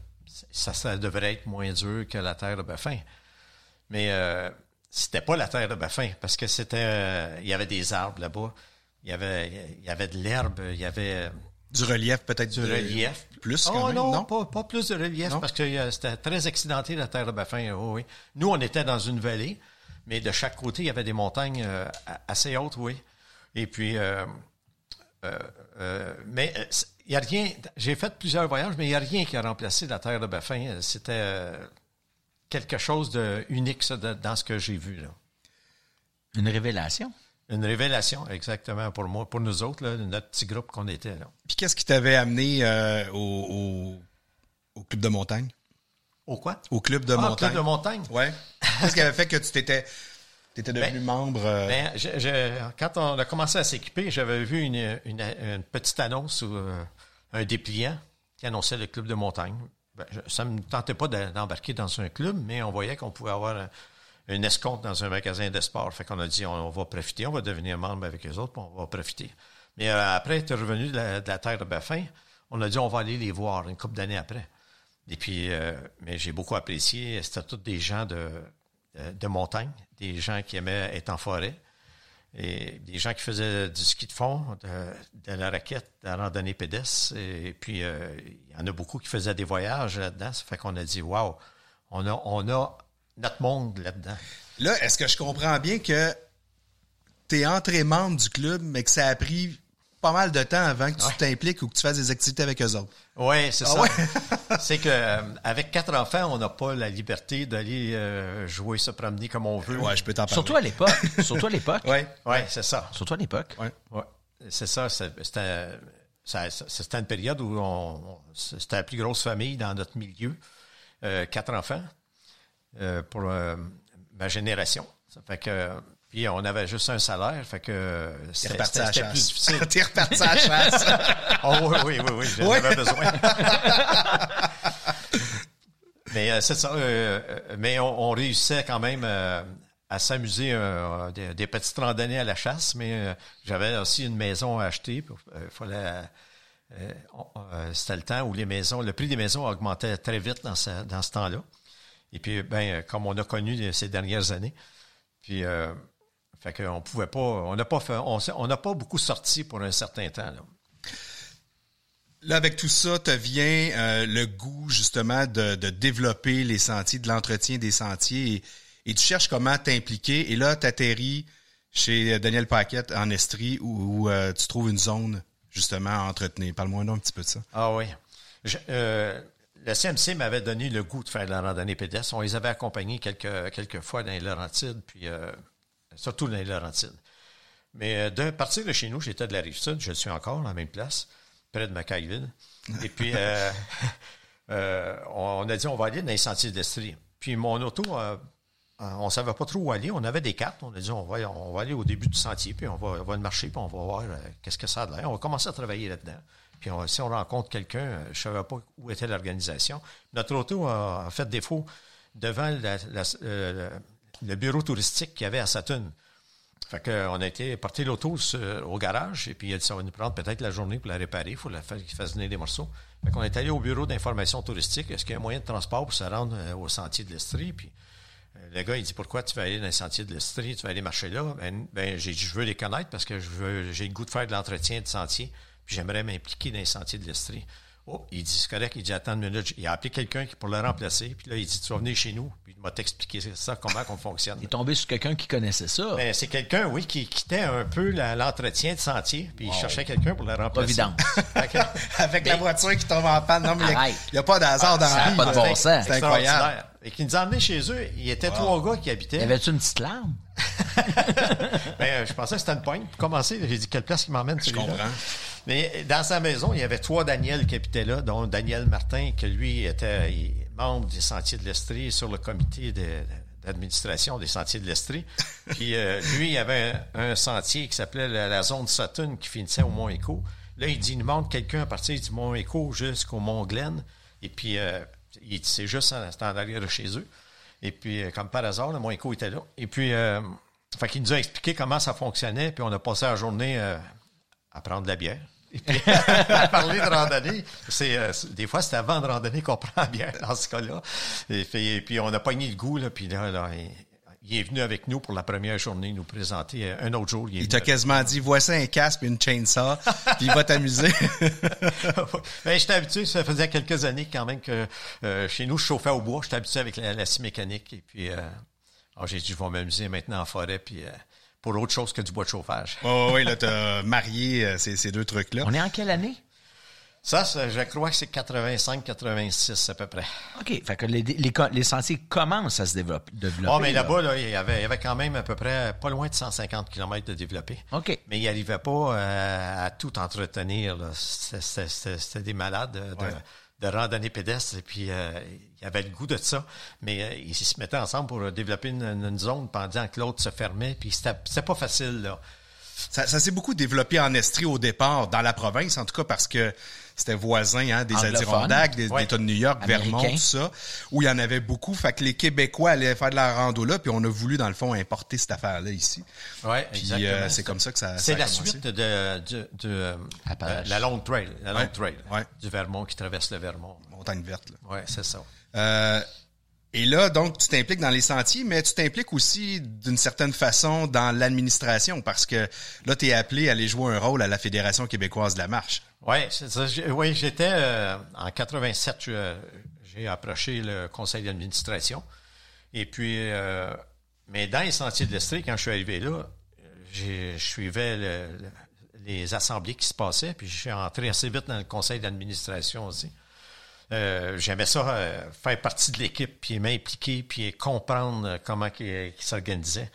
Ça, ça devrait être moins dur que la terre de Baffin. Mais euh, c'était pas la terre de Baffin parce que c'était, euh, il y avait des arbres là-bas. Il y avait, il y avait de l'herbe, il y avait Du relief peut-être du de- relief. plus Oh quand même, non, non? Pas, pas plus de relief Non? parce que euh, c'était très accidenté la terre de Baffin. oh oui. Nous, on était dans une vallée, mais de chaque côté, il y avait des montagnes euh, assez hautes, oui. Et puis, euh, euh, euh, mais n'y a rien. J'ai fait plusieurs voyages, mais il n'y a rien qui a remplacé la terre de Baffin. Euh, C'était euh, quelque chose de unique ça, de- dans ce que j'ai vu. Là. Une révélation. Une révélation, exactement, pour moi, pour nous autres, là, notre petit groupe qu'on était. Là. Puis qu'est-ce qui t'avait amené euh, au, au, au club de montagne? Au quoi? Au club de Ah, montagne. club de montagne. Ouais. Qu'est-ce qui avait fait que tu t'étais t'étais devenu Ben, membre? euh, Ben, je- je- quand on a commencé à s'équiper, j'avais vu une, une- une petite annonce ou euh, un dépliant qui annonçait le club de montagne. Ben, ça ne me tentait pas de- d'embarquer dans un club, mais on voyait qu'on pouvait avoir un, escompte dans un magasin de sport. Fait qu'on a dit, on, va profiter, on va devenir membre avec les autres, on va profiter. Mais euh, après être revenu de la, terre de Baffin, on a dit, on va aller les voir une couple d'années après. Et puis, euh, mais j'ai beaucoup apprécié. C'était tous des gens de montagne, des gens qui aimaient être en forêt, et des gens qui faisaient du ski de fond, de, la raquette, de la randonnée pédestre. Et puis, euh, il y en a beaucoup qui faisaient des voyages là-dedans. Ça fait qu'on a dit, waouh, on a, on a notre monde là-dedans. Là, est-ce que je comprends bien que tu es entré membre du club, mais que ça a pris pas mal de temps avant que tu t'impliques ou que tu fasses des activités avec eux autres? Oui, c'est Ah ça. ouais? c'est que euh, avec quatre enfants, on n'a pas la liberté d'aller euh, jouer, se promener comme on veut. Ouais, je peux t'en parler. Surtout à l'époque. Surtout à l'époque. Ouais. Ouais, c'est ça. Surtout à l'époque. Ouais. Ouais, c'est ça. c'est- C'était une période où on, c'était la plus grosse famille dans notre milieu. Euh, quatre enfants euh, pour euh, ma génération. Ça fait que puis on avait juste un salaire, fait que T'es c'était plus chasse. difficile. T'es reparti à la chasse. Oh oui, oui, oui, oui, j'en avais besoin. mais euh, c'est ça. euh, euh, mais on, on réussissait quand même euh, à s'amuser euh, des, des petites randonnées à la chasse. Mais euh, j'avais aussi une maison à acheter. euh, fallait, euh, euh, c'était le temps où les maisons, le prix des maisons augmentait très vite dans ce, dans ce temps-là. Et puis, ben, comme on a connu ces dernières années, puis euh, fait qu'on pouvait pas, on n'a pas fait, on, s'est- on n'a pas beaucoup sorti pour un certain temps. Là. Là, avec tout ça, te vient euh, le goût justement de, de développer les sentiers, de l'entretien des sentiers et, et tu cherches comment t'impliquer. Et là, tu atterris chez euh, Daniel Paquette en Estrie où, où, euh, tu trouves une zone justement à entretenir. Parle-moi un petit peu de ça. Ah oui. Je- euh, le CMC m'avait donné le goût de faire de la randonnée pédestre. On les avait accompagnés quelques, quelques fois dans les Laurentides, puis euh, surtout dans les Laurentides. Mais euh, de partir de chez nous, j'étais de la Rive-Sud, je suis encore, à la même place, près de McIville. Et puis, euh, euh, on a dit, on va aller dans les sentiers d'Estrie. Puis mon auto, euh, on ne savait pas trop où aller. On avait des cartes. On a dit, on va, on va aller au début du sentier, puis on va, on va le marcher, puis on va voir qu'est-ce que ça a de l'air. On va commencer à travailler là-dedans. Puis on- si on rencontre quelqu'un, je ne savais pas où était l'organisation. Notre auto a, fait défaut devant la- la- le bureau touristique qu'il y avait à Saturne. Fait qu'on a été porter l'auto sur- au garage et puis il a dit ça va nous prendre peut-être la journée pour la réparer. Il faut la faire fasse venir des morceaux. Fait qu'on est allé au bureau d'information touristique. Est-ce qu'il y a un moyen de transport pour se rendre euh, au sentier de l'Estrie? Puis euh, le gars, il dit pourquoi tu vas aller dans le sentier de l'Estrie? Tu vas aller marcher là? Ben, ben, j'ai dit je veux les connaître parce que j'ai le goût de faire de l'entretien de sentier. Puis j'aimerais m'impliquer dans les sentiers de l'Estrie. Oh, il dit c'est correct. Il dit attends une minute. Il a appelé quelqu'un pour le remplacer. Puis là, il dit tu vas venir chez nous. Puis il m'a t'expliquer ça, comment qu'on fonctionne. Il est tombé sur quelqu'un qui connaissait ça. Ben, c'est quelqu'un, oui, qui quittait un peu l'entretien de sentier, puis il cherchait quelqu'un pour le remplacer. Providence. Avec la voiture qui tombe en panne. Non, mais il n'y a, pas d'hasard dans ça la vie. pas de bon C'est- sens. C'est incroyable. Et qui nous a emmenés chez eux. Il y était trois gars qui habitaient. Y avait-tu une petite larme? Ben, euh, je pensais que c'était une poigne. Pour commencer, j'ai dit quelle place qui m'emmène celui-là? comprends. Mais dans sa maison, il y avait trois Daniel qui habitaient là, dont Daniel Martin, que lui était est membre des Sentiers de l'Estrie sur le comité de- d'administration des Sentiers de l'Estrie. Puis euh, lui, il y avait un, un sentier qui s'appelait la, la zone Sutton qui finissait au Mont Écho. Là, il dit, il nous quelqu'un à partir du Mont Écho jusqu'au Mont Glen. Et puis, euh, il- c'est juste en, en arrière de chez eux. Et puis, euh, comme par hasard, le Mont Écho était là. Et puis, euh, fait qu'il nous a expliqué comment ça fonctionnait. Puis, on a passé la journée euh, à prendre de la bière. Et puis, à parler de randonnée. C'est, euh, des fois, c'est avant de randonnée qu'on prend la bière, dans ce cas-là. Et puis, on a pogné le goût. Là, puis là, là, il, il est venu avec nous pour la première journée nous présenter. Euh, Un autre jour, il est Il venu t'a quasiment dit, voici un casque et une chainsaw, puis il va t'amuser. ben, j'étais habitué, ça faisait quelques années quand même que euh, chez nous, je chauffais au bois, j'étais habitué avec la, la scie mécanique. Et puis, euh, ah, j'ai dit, je vais m'amuser maintenant en forêt, puis euh, pour autre chose que du bois de chauffage. oh, oui, là, t'as marié euh, ces, ces deux trucs-là. On est en quelle année? Ça, ça, je crois que c'est 85-86 à peu près. OK. Fait que les, les, les sentiers commencent à se développer. développer, Oh, mais là. là-bas, là, il, y avait, il y avait quand même à peu près pas loin de 150 km de développé. OK. Mais il n'arrivait pas euh, à tout entretenir. C'était- des malades de, de randonnée pédestre. Et puis, euh, il avait le goût de ça. Mais euh, ils se mettaient ensemble pour développer une, une zone pendant que l'autre se fermait. Puis, c'était c'était pas facile, là. Ça, ça s'est beaucoup développé en Estrie au départ, dans la province, en tout cas parce que c'était voisin hein, des Anglophone. Adirondacks, des Ouais. États de New York, Vermont, tout ça, où il y en avait beaucoup. Fait que les Québécois allaient faire de la rando là, puis on a voulu, dans le fond, importer cette affaire-là ici. Ouais, Puis exactement. euh, c'est comme ça que ça, C'est la commencé. suite de, de, de, euh, la Long Trail, la Long Ouais, Trail ouais. du Vermont qui traverse le Vermont. Montagne verte. Là. Ouais, c'est ça. Euh, et là, donc, tu t'impliques dans les sentiers, mais tu t'impliques aussi d'une certaine façon dans l'administration parce que là, tu es appelé à aller jouer un rôle à la Fédération québécoise de la marche. Oui, Oui, j'étais euh, en 87, je- j'ai approché le conseil d'administration. Et puis, euh, mais dans les sentiers de l'Estrie, quand je suis arrivé là, je suivais le- le- les assemblées qui se passaient, puis je suis entré assez vite dans le conseil d'administration aussi. Euh, J'aimais ça, euh, faire partie de l'équipe, puis m'impliquer, puis comprendre euh, comment ils s'organisaient.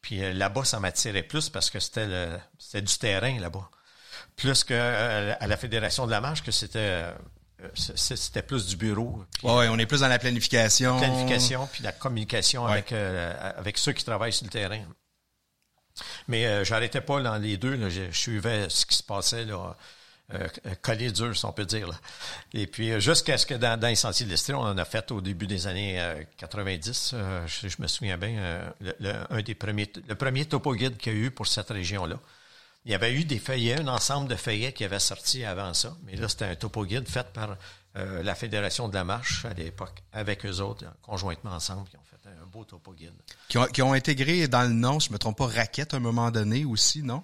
Puis euh, là-bas, ça m'attirait plus parce que c'était du terrain là-bas. Plus que à la Fédération de la marche, que c'était c'était plus du bureau. Puis Ouais, on est plus dans la planification. la planification, puis la communication Ouais. avec, avec ceux qui travaillent sur le terrain. Mais j'arrêtais pas dans les deux. Là, je, je suivais ce qui se passait là, collé dur, si on peut dire. Et puis euh, jusqu'à ce que dans, les sentiers de on en a fait au début des années euh, 90. euh, je, je me souviens bien, euh, le, un des premiers, le premier topo guide qu'il y a eu pour cette région-là. Il y avait eu des feuillets, un ensemble de feuillets qui avait sorti avant ça. Mais là, c'était un topo guide fait par euh, la Fédération de la marche à l'époque, avec eux autres, conjointement ensemble, qui ont fait un beau topo guide. Qui ont, qui ont intégré dans le nom, je me trompe pas, Raquette à un moment donné aussi, non?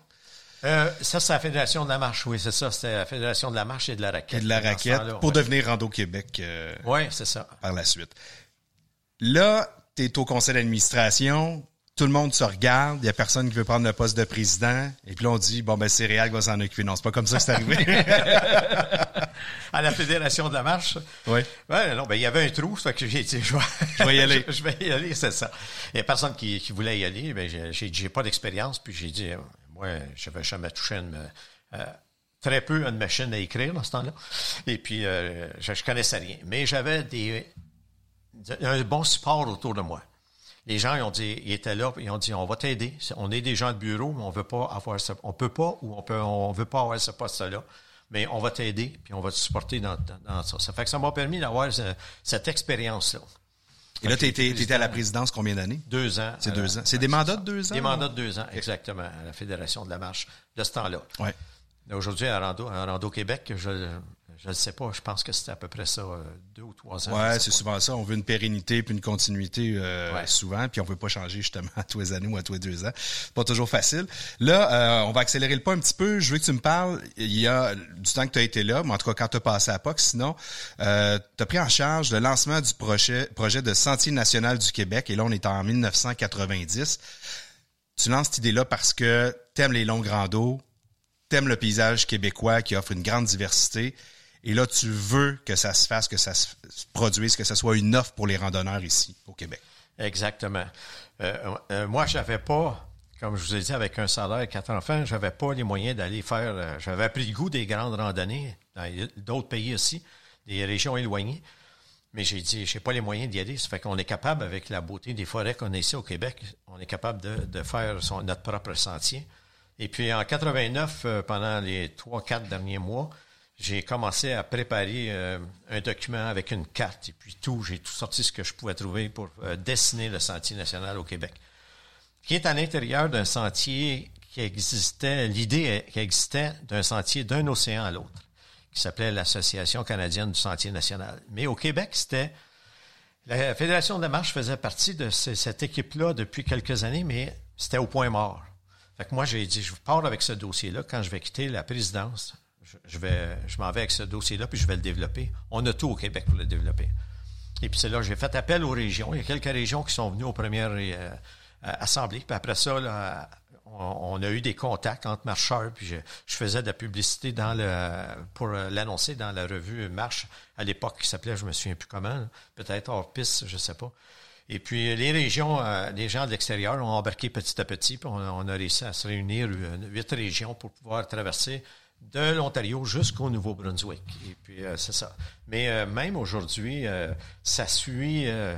Euh, ça, c'est la Fédération de la marche, oui, c'est ça. C'était la Fédération de la marche et de la raquette. Et de la raquette pour ouais. devenir Rando Québec euh, Oui, c'est ça. par la suite. Là, tu es au conseil d'administration, tout le monde se regarde, il y a personne qui veut prendre le poste de président, et puis là, on dit, bon, ben, c'est Réal qui va s'en occuper. Non, c'est pas comme ça que c'est arrivé. À la Fédération de la marche? oui. Ouais, non, ben, il y avait un trou, ça fait que j'ai dit, je vais, Je vais y aller. je, je vais y aller, c'est ça. Il y a personne qui, qui voulait y aller. Ben, j'ai, pas d'expérience, puis j'ai dit, moi, je vais jamais toucher une, euh, très peu une machine à écrire dans ce temps-là. Et puis, euh, je, je connaissais rien. Mais j'avais des, un bon support autour de moi. Les gens, ils ont dit, ils étaient là, ils ont dit, on va t'aider. On est des gens de bureau, mais on veut pas avoir ce, on peut pas ou on peut, on veut pas avoir ce poste-là. Mais on va t'aider, puis on va te supporter dans, dans, ça. Ça fait que ça m'a permis d'avoir ce- cette expérience-là. Et là, tu étais à la présidence combien d'années? Deux ans. C'est deux la- ans. C'est des mandats de deux ans? Des mandats de deux ans, exactement, à la Fédération de la marche de ce temps-là. Ouais. Aujourd'hui, à Rando, à Rando Québec, je je ne sais pas, je pense que c'était à peu près ça, euh, deux ou trois ans. sais c'est souvent ça. On veut une pérennité puis une continuité euh, Ouais. souvent, puis on veut pas changer justement à tous les années ou à tous les deux ans. Pas toujours facile. Là, euh, on va accélérer le pas un petit peu. Je veux que tu me parles. Il y a du temps que tu as été là, mais en tout cas quand tu as passé à POC, sinon, euh, tu as pris en charge le lancement du projet, projet de Sentier national du Québec. Et là, on est en 1990. Tu lances cette idée-là parce que t'aimes les longs randos, t'aimes le paysage québécois qui offre une grande diversité. Et là, tu veux que ça se fasse, que ça se se produise, que ce soit une offre pour les randonneurs ici, au Québec. Exactement. Euh, euh, moi, pas, comme je vous ai dit, avec un salaire et quatre enfants, j'avais pas les moyens d'aller faire. euh, j'avais pris le goût des grandes randonnées dans d'autres pays aussi, des régions éloignées. Mais j'ai dit, j'ai pas les moyens d'y aller. Ça fait qu'on est capable, avec la beauté des forêts qu'on a ici au Québec, on est capable de, faire notre propre sentier. Et puis en 89, euh, pendant les trois, quatre derniers mois, j'ai commencé à préparer euh, un document avec une carte et puis tout. J'ai tout sorti ce que je pouvais trouver pour euh, dessiner le sentier national au Québec, qui est à l'intérieur d'un sentier qui existait, l'idée qui existait d'un sentier d'un océan à l'autre, qui s'appelait l'Association canadienne du sentier national. Mais au Québec, c'était la Fédération de la marche faisait partie de ce- cette équipe-là depuis quelques années, mais c'était au point mort. Fait que moi, j'ai dit, je pars avec ce dossier-là. Quand je vais quitter la présidence, je, vais, je m'en vais avec ce dossier-là, puis je vais le développer. On a tout au Québec pour le développer. Et puis c'est là j'ai fait appel aux régions. Il y a quelques régions qui sont venues aux premières euh, assemblées. Puis après ça, là, on, a eu des contacts entre marcheurs. Puis je, faisais de la publicité dans le, pour euh, l'annoncer dans la revue Marche à l'époque qui s'appelait, je me souviens plus comment, peut-être hors piste, je sais pas. Et puis les régions, euh, les gens de l'extérieur ont embarqué petit à petit, puis on, a réussi à se réunir euh, huit régions pour pouvoir traverser de l'Ontario jusqu'au Nouveau-Brunswick. Et puis, euh, c'est ça. Mais euh, même aujourd'hui, euh, ça suit euh,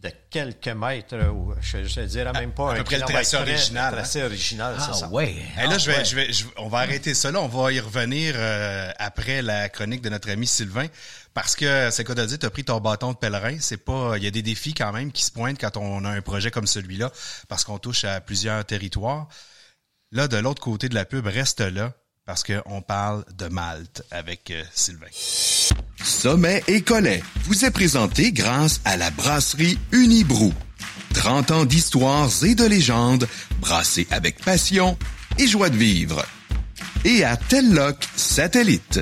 de quelques mètres, ou je ne dirais même pas à un peu près le tracé original, Le tracé original, Ah, c'est ça. ouais. Hey, là, Ah, je vais, ouais. je vais, je- on va arrêter ça. Là, on va y revenir euh, après la chronique de notre ami Sylvain, parce que c'est quoi de dire, t'as pris ton bâton de pèlerin. C'est pas, il y a des défis quand même qui se pointent quand on a un projet comme celui-là, parce qu'on touche à plusieurs territoires. Là, de l'autre côté de la pub, reste là, parce qu'on parle de Malte avec euh, Sylvain. Sommet et Collet vous est présenté grâce à la brasserie Unibrou. 30 ans d'histoires et de légendes brassées avec passion et joie de vivre. Et à Telloc Satellite.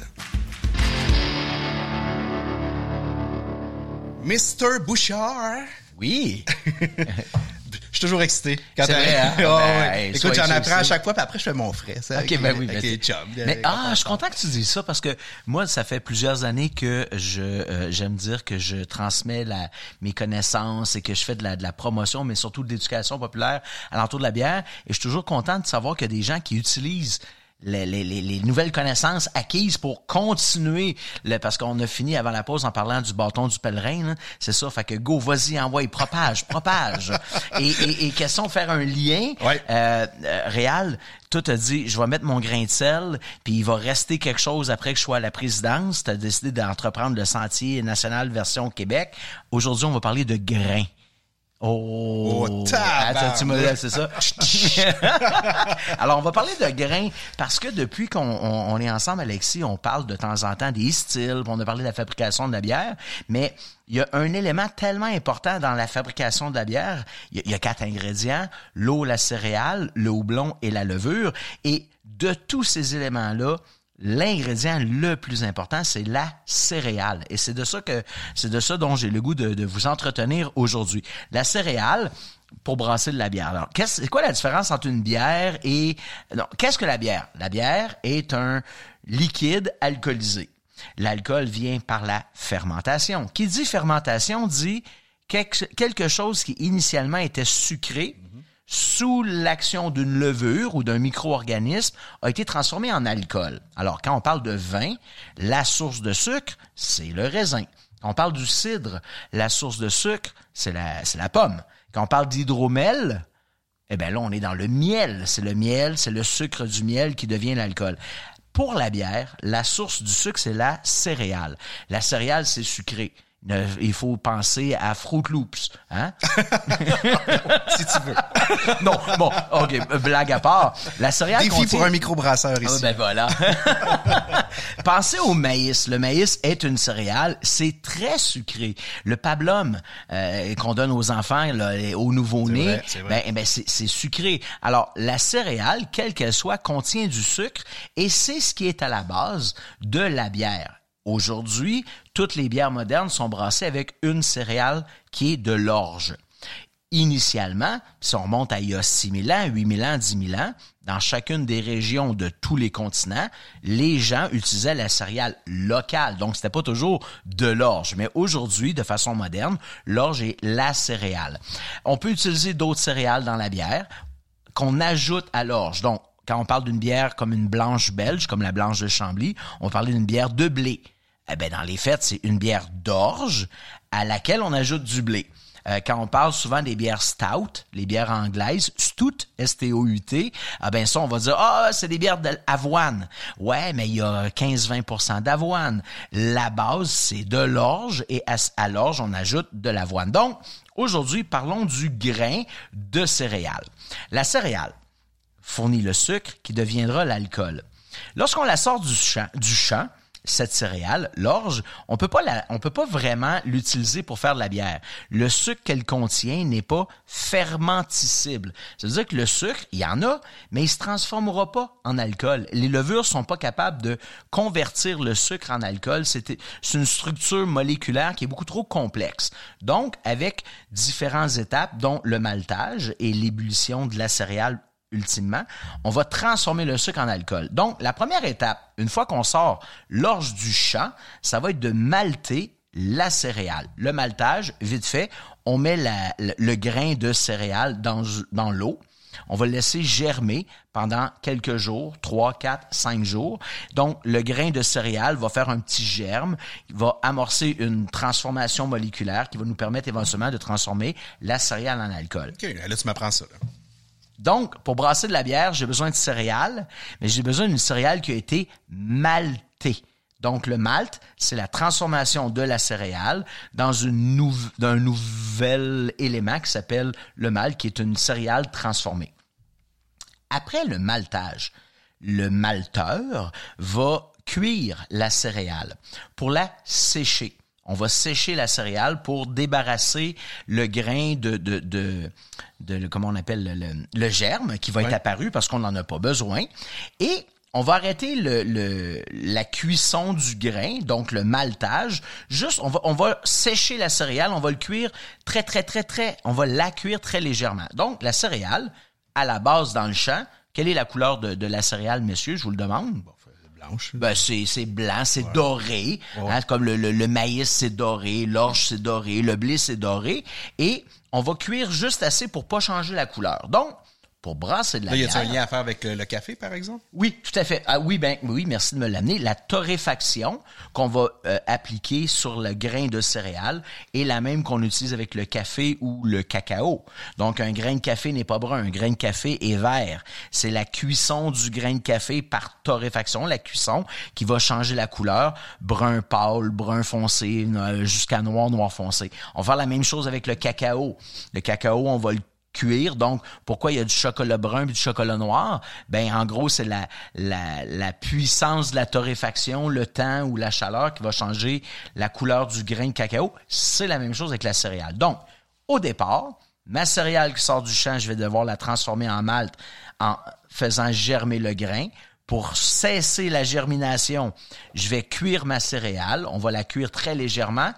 Mr. Bouchard? Oui. Je suis toujours excité. Quand vrai, hein? Ah Ben, ouais. Écoute, j'en apprends à chaque fois, puis après, je fais mon frais. ça, OK, avec ben oui, avec ben les t'es- chums, Mais ah, je suis content que tu dises ça parce que moi, ça fait plusieurs années que je euh, j'aime dire que je transmets la, mes connaissances et que je fais de la, de la promotion, mais surtout de l'éducation populaire à l'entour de la bière. Et je suis toujours content de savoir qu'il y a des gens qui utilisent les, les, les, les nouvelles connaissances acquises pour continuer le, parce qu'on a fini avant la pause en parlant du bâton du pèlerin c'est ça fait que go vas-y envoie propage propage et, et, et question faire un lien Ouais. euh, euh, Réal, toi t'as dit je vais mettre mon grain de sel, puis il va rester quelque chose après que je sois à la présidence. T'as décidé d'entreprendre le sentier national version Québec. Aujourd'hui, on va parler de grains. Oh, Oh, Attends, tu me c'est ça? Alors, on va parler de grains parce que depuis qu'on on- on est ensemble, Alexis, on parle de temps en temps des styles, on a parlé de la fabrication de la bière, mais il y a un élément tellement important dans la fabrication de la bière. Il y a, il y a quatre ingrédients, l'eau, la céréale, le houblon et la levure. Et de tous ces éléments-là, l'ingrédient le plus important, c'est la céréale. Et c'est de ça que, c'est de ça dont j'ai le goût de, vous entretenir aujourd'hui. La céréale, pour brasser de la bière. Alors, qu'est-ce, c'est quoi la différence entre une bière et, non, qu'est-ce que la bière? La bière est un liquide alcoolisé. L'alcool vient par la fermentation. Qui dit fermentation dit quelque chose qui initialement était sucré, sous l'action d'une levure ou d'un micro-organisme, a été transformé en alcool. Alors, quand on parle de vin, la source de sucre, c'est le raisin. Quand on parle du cidre, la source de sucre, c'est la, c'est la pomme. Quand on parle d'hydromel, eh bien là, on est dans le miel. C'est le miel, c'est le sucre du miel qui devient l'alcool. Pour la bière, la source du sucre, c'est la céréale. La céréale, c'est sucré. Il faut penser à Fruit Loops, hein? si tu veux. non, bon, ok, blague à part. La céréale Défi contient... pour un microbrasseur Ah, ici. ben voilà. Pensez au maïs. Le maïs est une céréale. C'est très sucré. Le pablum euh, qu'on donne aux enfants, là, aux nouveau-nés, ben, eh ben, c'est sucré. Alors, la céréale, quelle qu'elle soit, contient du sucre et c'est ce qui est à la base de la bière. Aujourd'hui, toutes les bières modernes sont brassées avec une céréale qui est de l'orge. Initialement, si on remonte à il y a 6 000 ans, 8 000 ans, 10 000 ans, dans chacune des régions de tous les continents, les gens utilisaient la céréale locale. Donc, c'était pas toujours de l'orge. Mais aujourd'hui, de façon moderne, l'orge est la céréale. On peut utiliser d'autres céréales dans la bière qu'on ajoute à l'orge. Donc, quand on parle d'une bière comme une blanche belge, comme la blanche de Chambly, on parle d'une bière de blé. Eh ben, dans les fêtes, c'est une bière d'orge à laquelle on ajoute du blé. Euh, quand on parle souvent des bières stout, les bières anglaises, stout, S-T-O-U-t, ah ben ça, on va dire, ah, c'est des bières d'avoine. Ouais, mais il y a 15-20% d'avoine. La base, c'est de l'orge et à, à l'orge, on ajoute de l'avoine. Donc, aujourd'hui, parlons du grain de céréales. La céréale, fournit le sucre qui deviendra l'alcool. Lorsqu'on la sort du champ, du champ, cette céréale, l'orge, on peut pas la, on peut pas vraiment l'utiliser pour faire de la bière. Le sucre qu'elle contient n'est pas fermenticible. Ça veut dire que le sucre, il y en a, mais il se transformera pas en alcool. Les levures sont pas capables de convertir le sucre en alcool. C'est c'est une structure moléculaire qui est beaucoup trop complexe. Donc, avec différentes étapes, dont le maltage et l'ébullition de la céréale ultimement, on va transformer le sucre en alcool. Donc, la première étape, une fois qu'on sort l'orge du champ, ça va être de malter la céréale. Le maltage, vite fait, on met le, grain de céréale dans, l'eau. On va le laisser germer pendant quelques jours, trois, quatre, cinq jours. Donc, le grain de céréales va faire un petit germe, il va amorcer une transformation moléculaire qui va nous permettre éventuellement de transformer la céréale en alcool. OK, là, tu m'apprends ça. Donc, pour brasser de la bière, j'ai besoin de céréales, mais j'ai besoin d'une céréale qui a été maltée. Donc, le malt, c'est la transformation de la céréale dans d'un nouvel élément qui s'appelle le malt, qui est une céréale transformée. Après le maltage, le malteur va cuire la céréale pour la sécher. On va sécher la céréale pour débarrasser le grain de, de, de, comment on appelle le, le- le germe qui va être apparu parce qu'on n'en a pas besoin. Et on va arrêter le, le- la cuisson du grain, donc le maltage. Juste, on va, on va sécher la céréale, on va le cuire très, très, très, très, on va la cuire très légèrement. Donc, la céréale, à la base dans le champ, quelle est la couleur de, de la céréale, messieurs, je vous le demande? Blanche. Ben, c'est, c'est blanc, c'est doré. hein, comme le, le, le maïs, c'est doré, l'orge, c'est doré, le blé, c'est doré. Et on va cuire juste assez pour pas changer la couleur. Donc, pour brasser de la Là, y a-t-il un lien à faire avec le, le café, par exemple? oui, tout à fait. Ah oui, ben oui, merci de me l'amener. La torréfaction qu'on va euh, appliquer sur le grain de céréales est la même qu'on utilise avec le café ou le cacao. Donc un grain de café n'est pas brun, un grain de café est vert. C'est la cuisson du grain de café par torréfaction, la cuisson qui va changer la couleur, brun pâle, brun foncé, euh, jusqu'à noir, noir foncé. On va faire la même chose avec le cacao. Le cacao, on va le cuire. Donc, pourquoi il y a du chocolat brun et du chocolat noir? Ben, en gros, c'est la, la, la puissance de la torréfaction, le temps ou la chaleur qui va changer la couleur du grain de cacao. C'est la même chose avec la céréale. Donc, au départ, ma céréale qui sort du champ, je vais devoir la transformer en malt en faisant germer le grain. Pour cesser la germination, je vais cuire ma céréale. On va la cuire très légèrement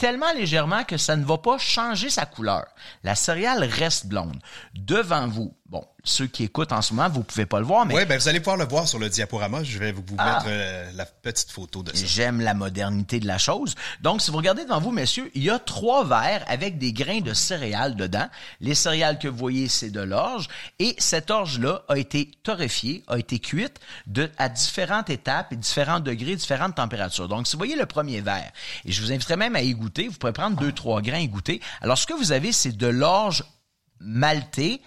tellement légèrement que ça ne va pas changer sa couleur. La céréale reste blonde. Devant vous, bon, ceux qui écoutent en ce moment, vous pouvez pas le voir, mais Oui, ben vous allez pouvoir le voir sur le diaporama. Je vais vous, vous Ah. mettre euh, la petite photo de ça. J'aime la modernité de la chose. Donc, si vous regardez devant vous, messieurs, il y a trois verres avec des grains de céréales dedans. Les céréales que vous voyez, c'est de l'orge. Et cette orge-là a été torréfiée, a été cuite de, à différentes étapes et différents degrés, différentes températures. Donc, si vous voyez le premier verre, et je vous inviterai même à y goûter, vous pourrez prendre deux, trois grains et goûter. Alors, ce que vous avez, c'est de l'orge maltais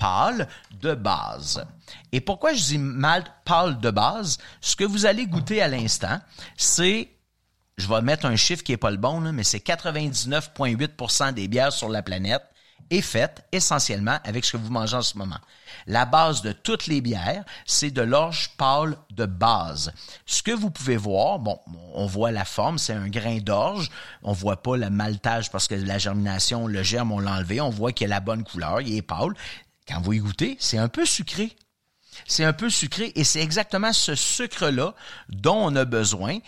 pâle de base. Et pourquoi je dis malt pâle de base? Ce que vous allez goûter à l'instant, c'est, je vais mettre un chiffre qui est pas le bon, mais c'est 99,8% des bières sur la planète est faite essentiellement avec ce que vous mangez en ce moment. La base de toutes les bières, c'est de l'orge pâle de base. Ce que vous pouvez voir, bon, on voit la forme, c'est un grain d'orge. On voit pas le maltage parce que la germination, le germe, on l'a enlevé. On voit qu'il a la bonne couleur, il est pâle. Quand vous y goûtez, c'est un peu sucré. C'est un peu sucré et c'est exactement ce sucre-là dont on a besoin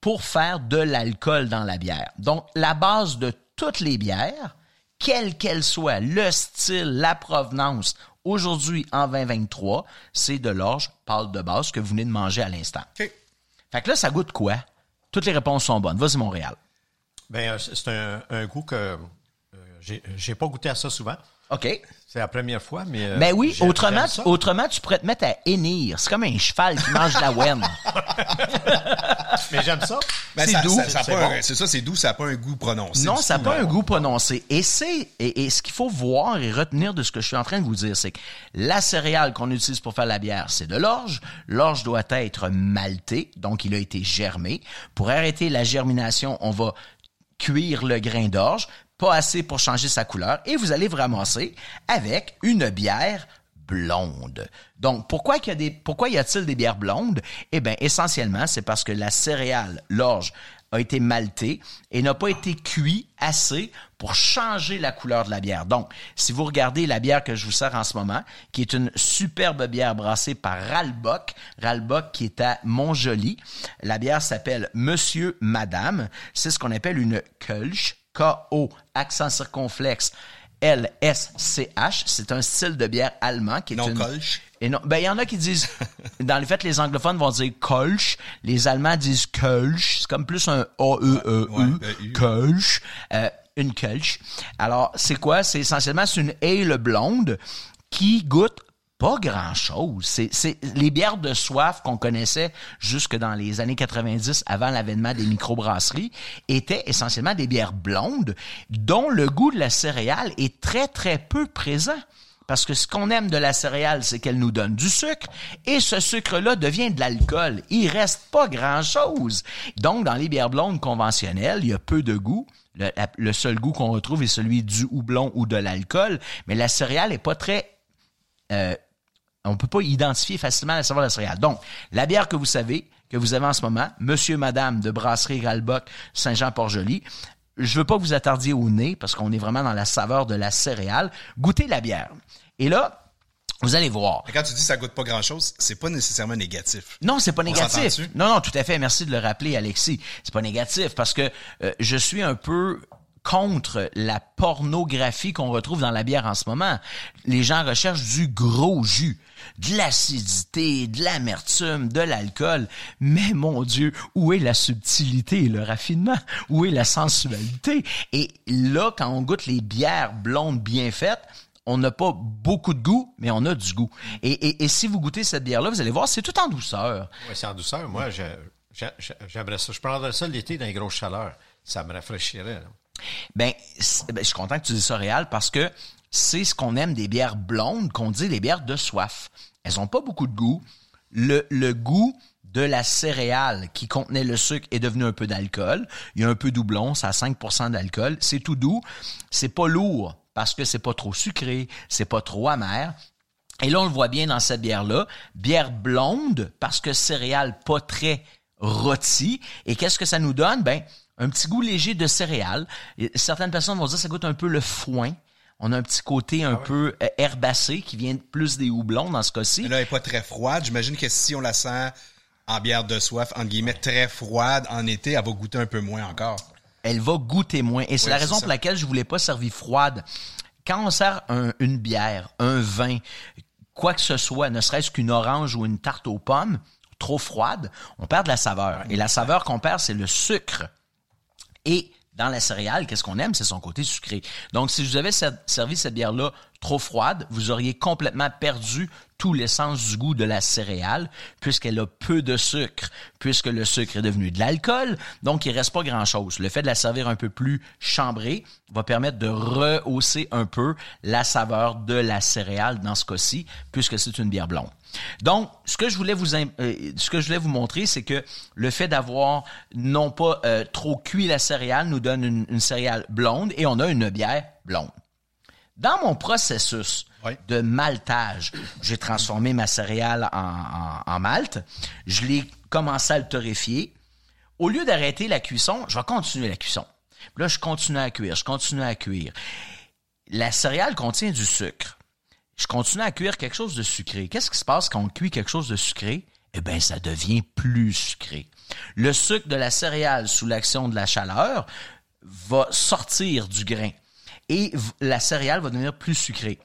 pour faire de l'alcool dans la bière. Donc, la base de toutes les bières, quelle qu'elle soit, le style, la provenance, aujourd'hui en 2023, c'est de l'orge pâle de base que vous venez de manger à l'instant. OK. Fait que là, ça goûte quoi? Toutes les réponses sont bonnes. Vas-y, Montréal. Ben, euh, c'est un, un goût que euh, j'ai j'ai pas goûté à ça souvent. OK. C'est la première fois, mais. euh, Ben oui, autrement, tu, ça. autrement, tu pourrais te mettre à hennir. C'est comme un cheval qui mange de la wenne. Mais j'aime ça. Ben, C'est doux. ça- ça a C'est bon. ça, c'est doux, ça n'a pas un goût prononcé. Non, ça n'a pas un goût prononcé. Et c'est et, et ce qu'il faut voir et retenir de ce que je suis en train de vous dire, c'est que la céréale qu'on utilise pour faire la bière, c'est de l'orge. L'orge doit être malté, donc il a été germé. Pour arrêter la germination, on va cuire le grain d'orge, pas assez pour changer sa couleur, et vous allez vous ramasser avec une bière blonde. Donc, pourquoi y a-t-il des bières blondes? Eh bien, essentiellement, c'est parce que la céréale, l'orge, a été maltée et n'a pas été cuit assez pour changer la couleur de la bière. Donc, si vous regardez la bière que je vous sers en ce moment, qui est une superbe bière brassée par Ralbock, Ralbock qui est à Montjoli, la bière s'appelle Monsieur Madame. C'est ce qu'on appelle une Kölsch, K-O, accent circonflexe, L-S-C-H. C'est un style de bière allemand qui est Non une... Kolsch. Et non, ben il y en a qui disent, dans le fait, les anglophones vont dire Kolsch, les Allemands disent Kölsch, c'est comme plus un A-E-E-U, Ouais, U. Kölsch, euh, une Kölsch. Alors, c'est quoi? C'est essentiellement, c'est une ale blonde qui goûtent pas grand-chose. C'est, les bières de soif qu'on connaissait jusque dans les années 90, avant l'avènement des microbrasseries, étaient essentiellement des bières blondes dont le goût de la céréale est très, très peu présent. Parce que ce qu'on aime de la céréale, c'est qu'elle nous donne du sucre, et ce sucre-là devient de l'alcool. Il reste pas grand-chose. Donc, dans les bières blondes conventionnelles, il y a peu de goût. Le seul goût qu'on retrouve est celui du houblon ou de l'alcool, mais la céréale est pas très euh, on peut pas identifier facilement la saveur de la céréale. Donc, la bière que vous savez, que vous avez en ce moment, Monsieur, Madame de Brasserie Ralbock, Saint-Jean-Port-Joli, je veux pas vous attardiez au nez parce qu'on est vraiment dans la saveur de la céréale. Goûtez la bière. Et là, vous allez voir. Mais quand tu dis ça goûte pas grand chose, c'est pas nécessairement négatif. Non, c'est pas négatif. Non, non, tout à fait. Merci de le rappeler, Alexis. C'est pas négatif parce que euh, je suis un peu contre la pornographie qu'on retrouve dans la bière en ce moment. Les gens recherchent du gros jus, de l'acidité, de l'amertume, de l'alcool. Mais mon Dieu, où est la subtilité et le raffinement? Où est la sensualité? Et là, quand on goûte les bières blondes bien faites, on n'a pas beaucoup de goût, mais on a du goût. Et, si vous goûtez cette bière-là, vous allez voir, c'est tout en douceur. Oui, c'est en douceur. Moi, j'aimerais ça. Je prendrais ça l'été dans les grosses chaleurs. Ça me rafraîchirait. Ben, ben, je suis content que tu dises ça, parce que c'est ce qu'on aime des bières blondes, qu'on dit les bières de soif. Elles ont pas beaucoup de goût. Le, goût de la céréale qui contenait le sucre est devenu un peu d'alcool. Il y a un peu doublon, ça a 5% d'alcool. C'est tout doux. C'est pas lourd parce que c'est pas trop sucré, c'est pas trop amer. Et là, on le voit bien dans cette bière-là. Bière blonde, parce que céréales pas très rôties. Et qu'est-ce que ça nous donne? Ben, un petit goût léger de céréales. Et certaines personnes vont dire que ça goûte un peu le foin. On a un petit côté un peu euh, herbacé qui vient plus des houblons dans ce cas-ci. Mais là, elle est pas très froide. J'imagine que si on la sent en bière de soif, entre guillemets, très froide en été, elle va goûter un peu moins encore. elle va goûter moins. Et c'est Oui, la raison pour laquelle je voulais pas servir froide. Quand on sert un- une bière, un vin, quoi que ce soit, ne serait-ce qu'une orange ou une tarte aux pommes, trop froide, on perd de la saveur. Et la saveur qu'on perd, c'est le sucre. Et dans la céréale, qu'est-ce qu'on aime? C'est son côté sucré. Donc, si vous avais ser- servi cette bière-là trop froide, vous auriez complètement perdu tout l'essence du goût de la céréale, puisqu'elle a peu de sucre, puisque le sucre est devenu de l'alcool, donc il reste pas grand-chose. Le fait de la servir un peu plus chambrée va permettre de rehausser un peu la saveur de la céréale dans ce cas-ci, puisque c'est une bière blonde. Donc, ce que je voulais vous euh, montrer, c'est que le fait d'avoir non pas euh, trop cuit la céréale nous donne une céréale blonde et on a une bière blonde. Dans mon processus De maltage, j'ai transformé ma céréale en, en, en malt. Je l'ai commencé à le torréfier. Au lieu d'arrêter la cuisson, je vais continuer la cuisson. Là, je continue à cuire, je continue à cuire. La céréale contient du sucre. Je continue à cuire quelque chose de sucré. Qu'est-ce qui se passe quand on cuit quelque chose de sucré? Eh bien, ça devient plus sucré. Le sucre de la céréale sous l'action de la chaleur va sortir du grain et la céréale va devenir plus sucrée.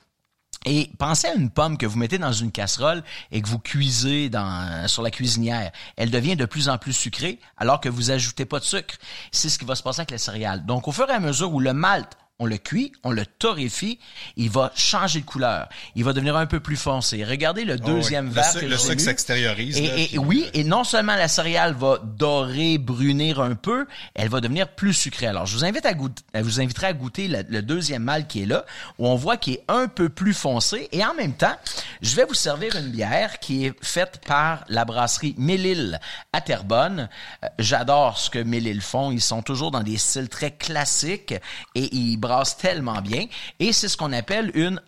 Et pensez à une pomme que vous mettez dans une casserole et que vous cuisez dans, sur la cuisinière. Elle devient de plus en plus sucrée alors que vous ajoutez pas de sucre. C'est ce qui va se passer avec la céréale. Donc, au fur et à mesure où le malt, on le cuit, on le torréfie, il va changer de couleur. Il va devenir un peu plus foncé. Regardez le deuxième Oh Le verre que le j'ai sucre s'extériorise, Et, là, et puis- oui, et non seulement la céréale va dorer, brunir un peu, elle va devenir plus sucrée. Alors, je vous invite à goûter, je vous inviterai à goûter le, le deuxième mâle qui est là, où on voit qu'il est un peu plus foncé. Et en même temps, je vais vous servir une bière qui est faite par la brasserie Mélile à Terrebonne. Euh, J'adore ce que Mélile font. Ils sont toujours dans des styles très classiques et ils brassent tellement bien. Et c'est ce qu'on appelle une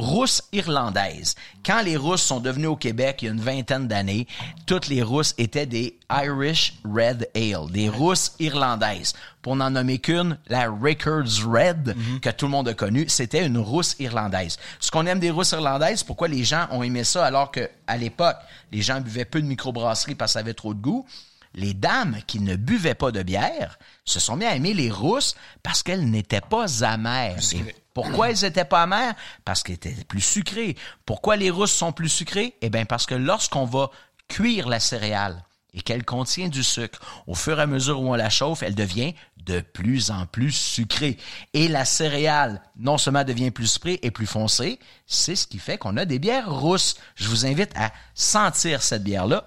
rousse irlandaise. Quand les rousses sont devenues au Québec il y a une vingtaine d'années, toutes les rousses étaient des Irish Red Ale, des rousses irlandaises. Pour n'en nommer qu'une, la Rickards Red, que tout le monde a connue, c'était une rousse irlandaise. Ce qu'on aime des rousses irlandaises, pourquoi les gens ont aimé ça alors que à l'époque, les gens buvaient peu de microbrasserie parce que ça avait trop de goût, les dames qui ne buvaient pas de bière se sont mis à aimer les rousses parce qu'elles n'étaient pas amères. Et pourquoi elles étaient pas amères? Parce qu'elles étaient plus sucrées. Pourquoi les rousses sont plus sucrées? Eh bien, parce que lorsqu'on va cuire la céréale et qu'elle contient du sucre. Au fur et à mesure où on la chauffe, elle devient de plus en plus sucrée. Et la céréale, non seulement devient plus sucrée et plus foncée, c'est ce qui fait qu'on a des bières rousses. Je vous invite à sentir cette bière-là.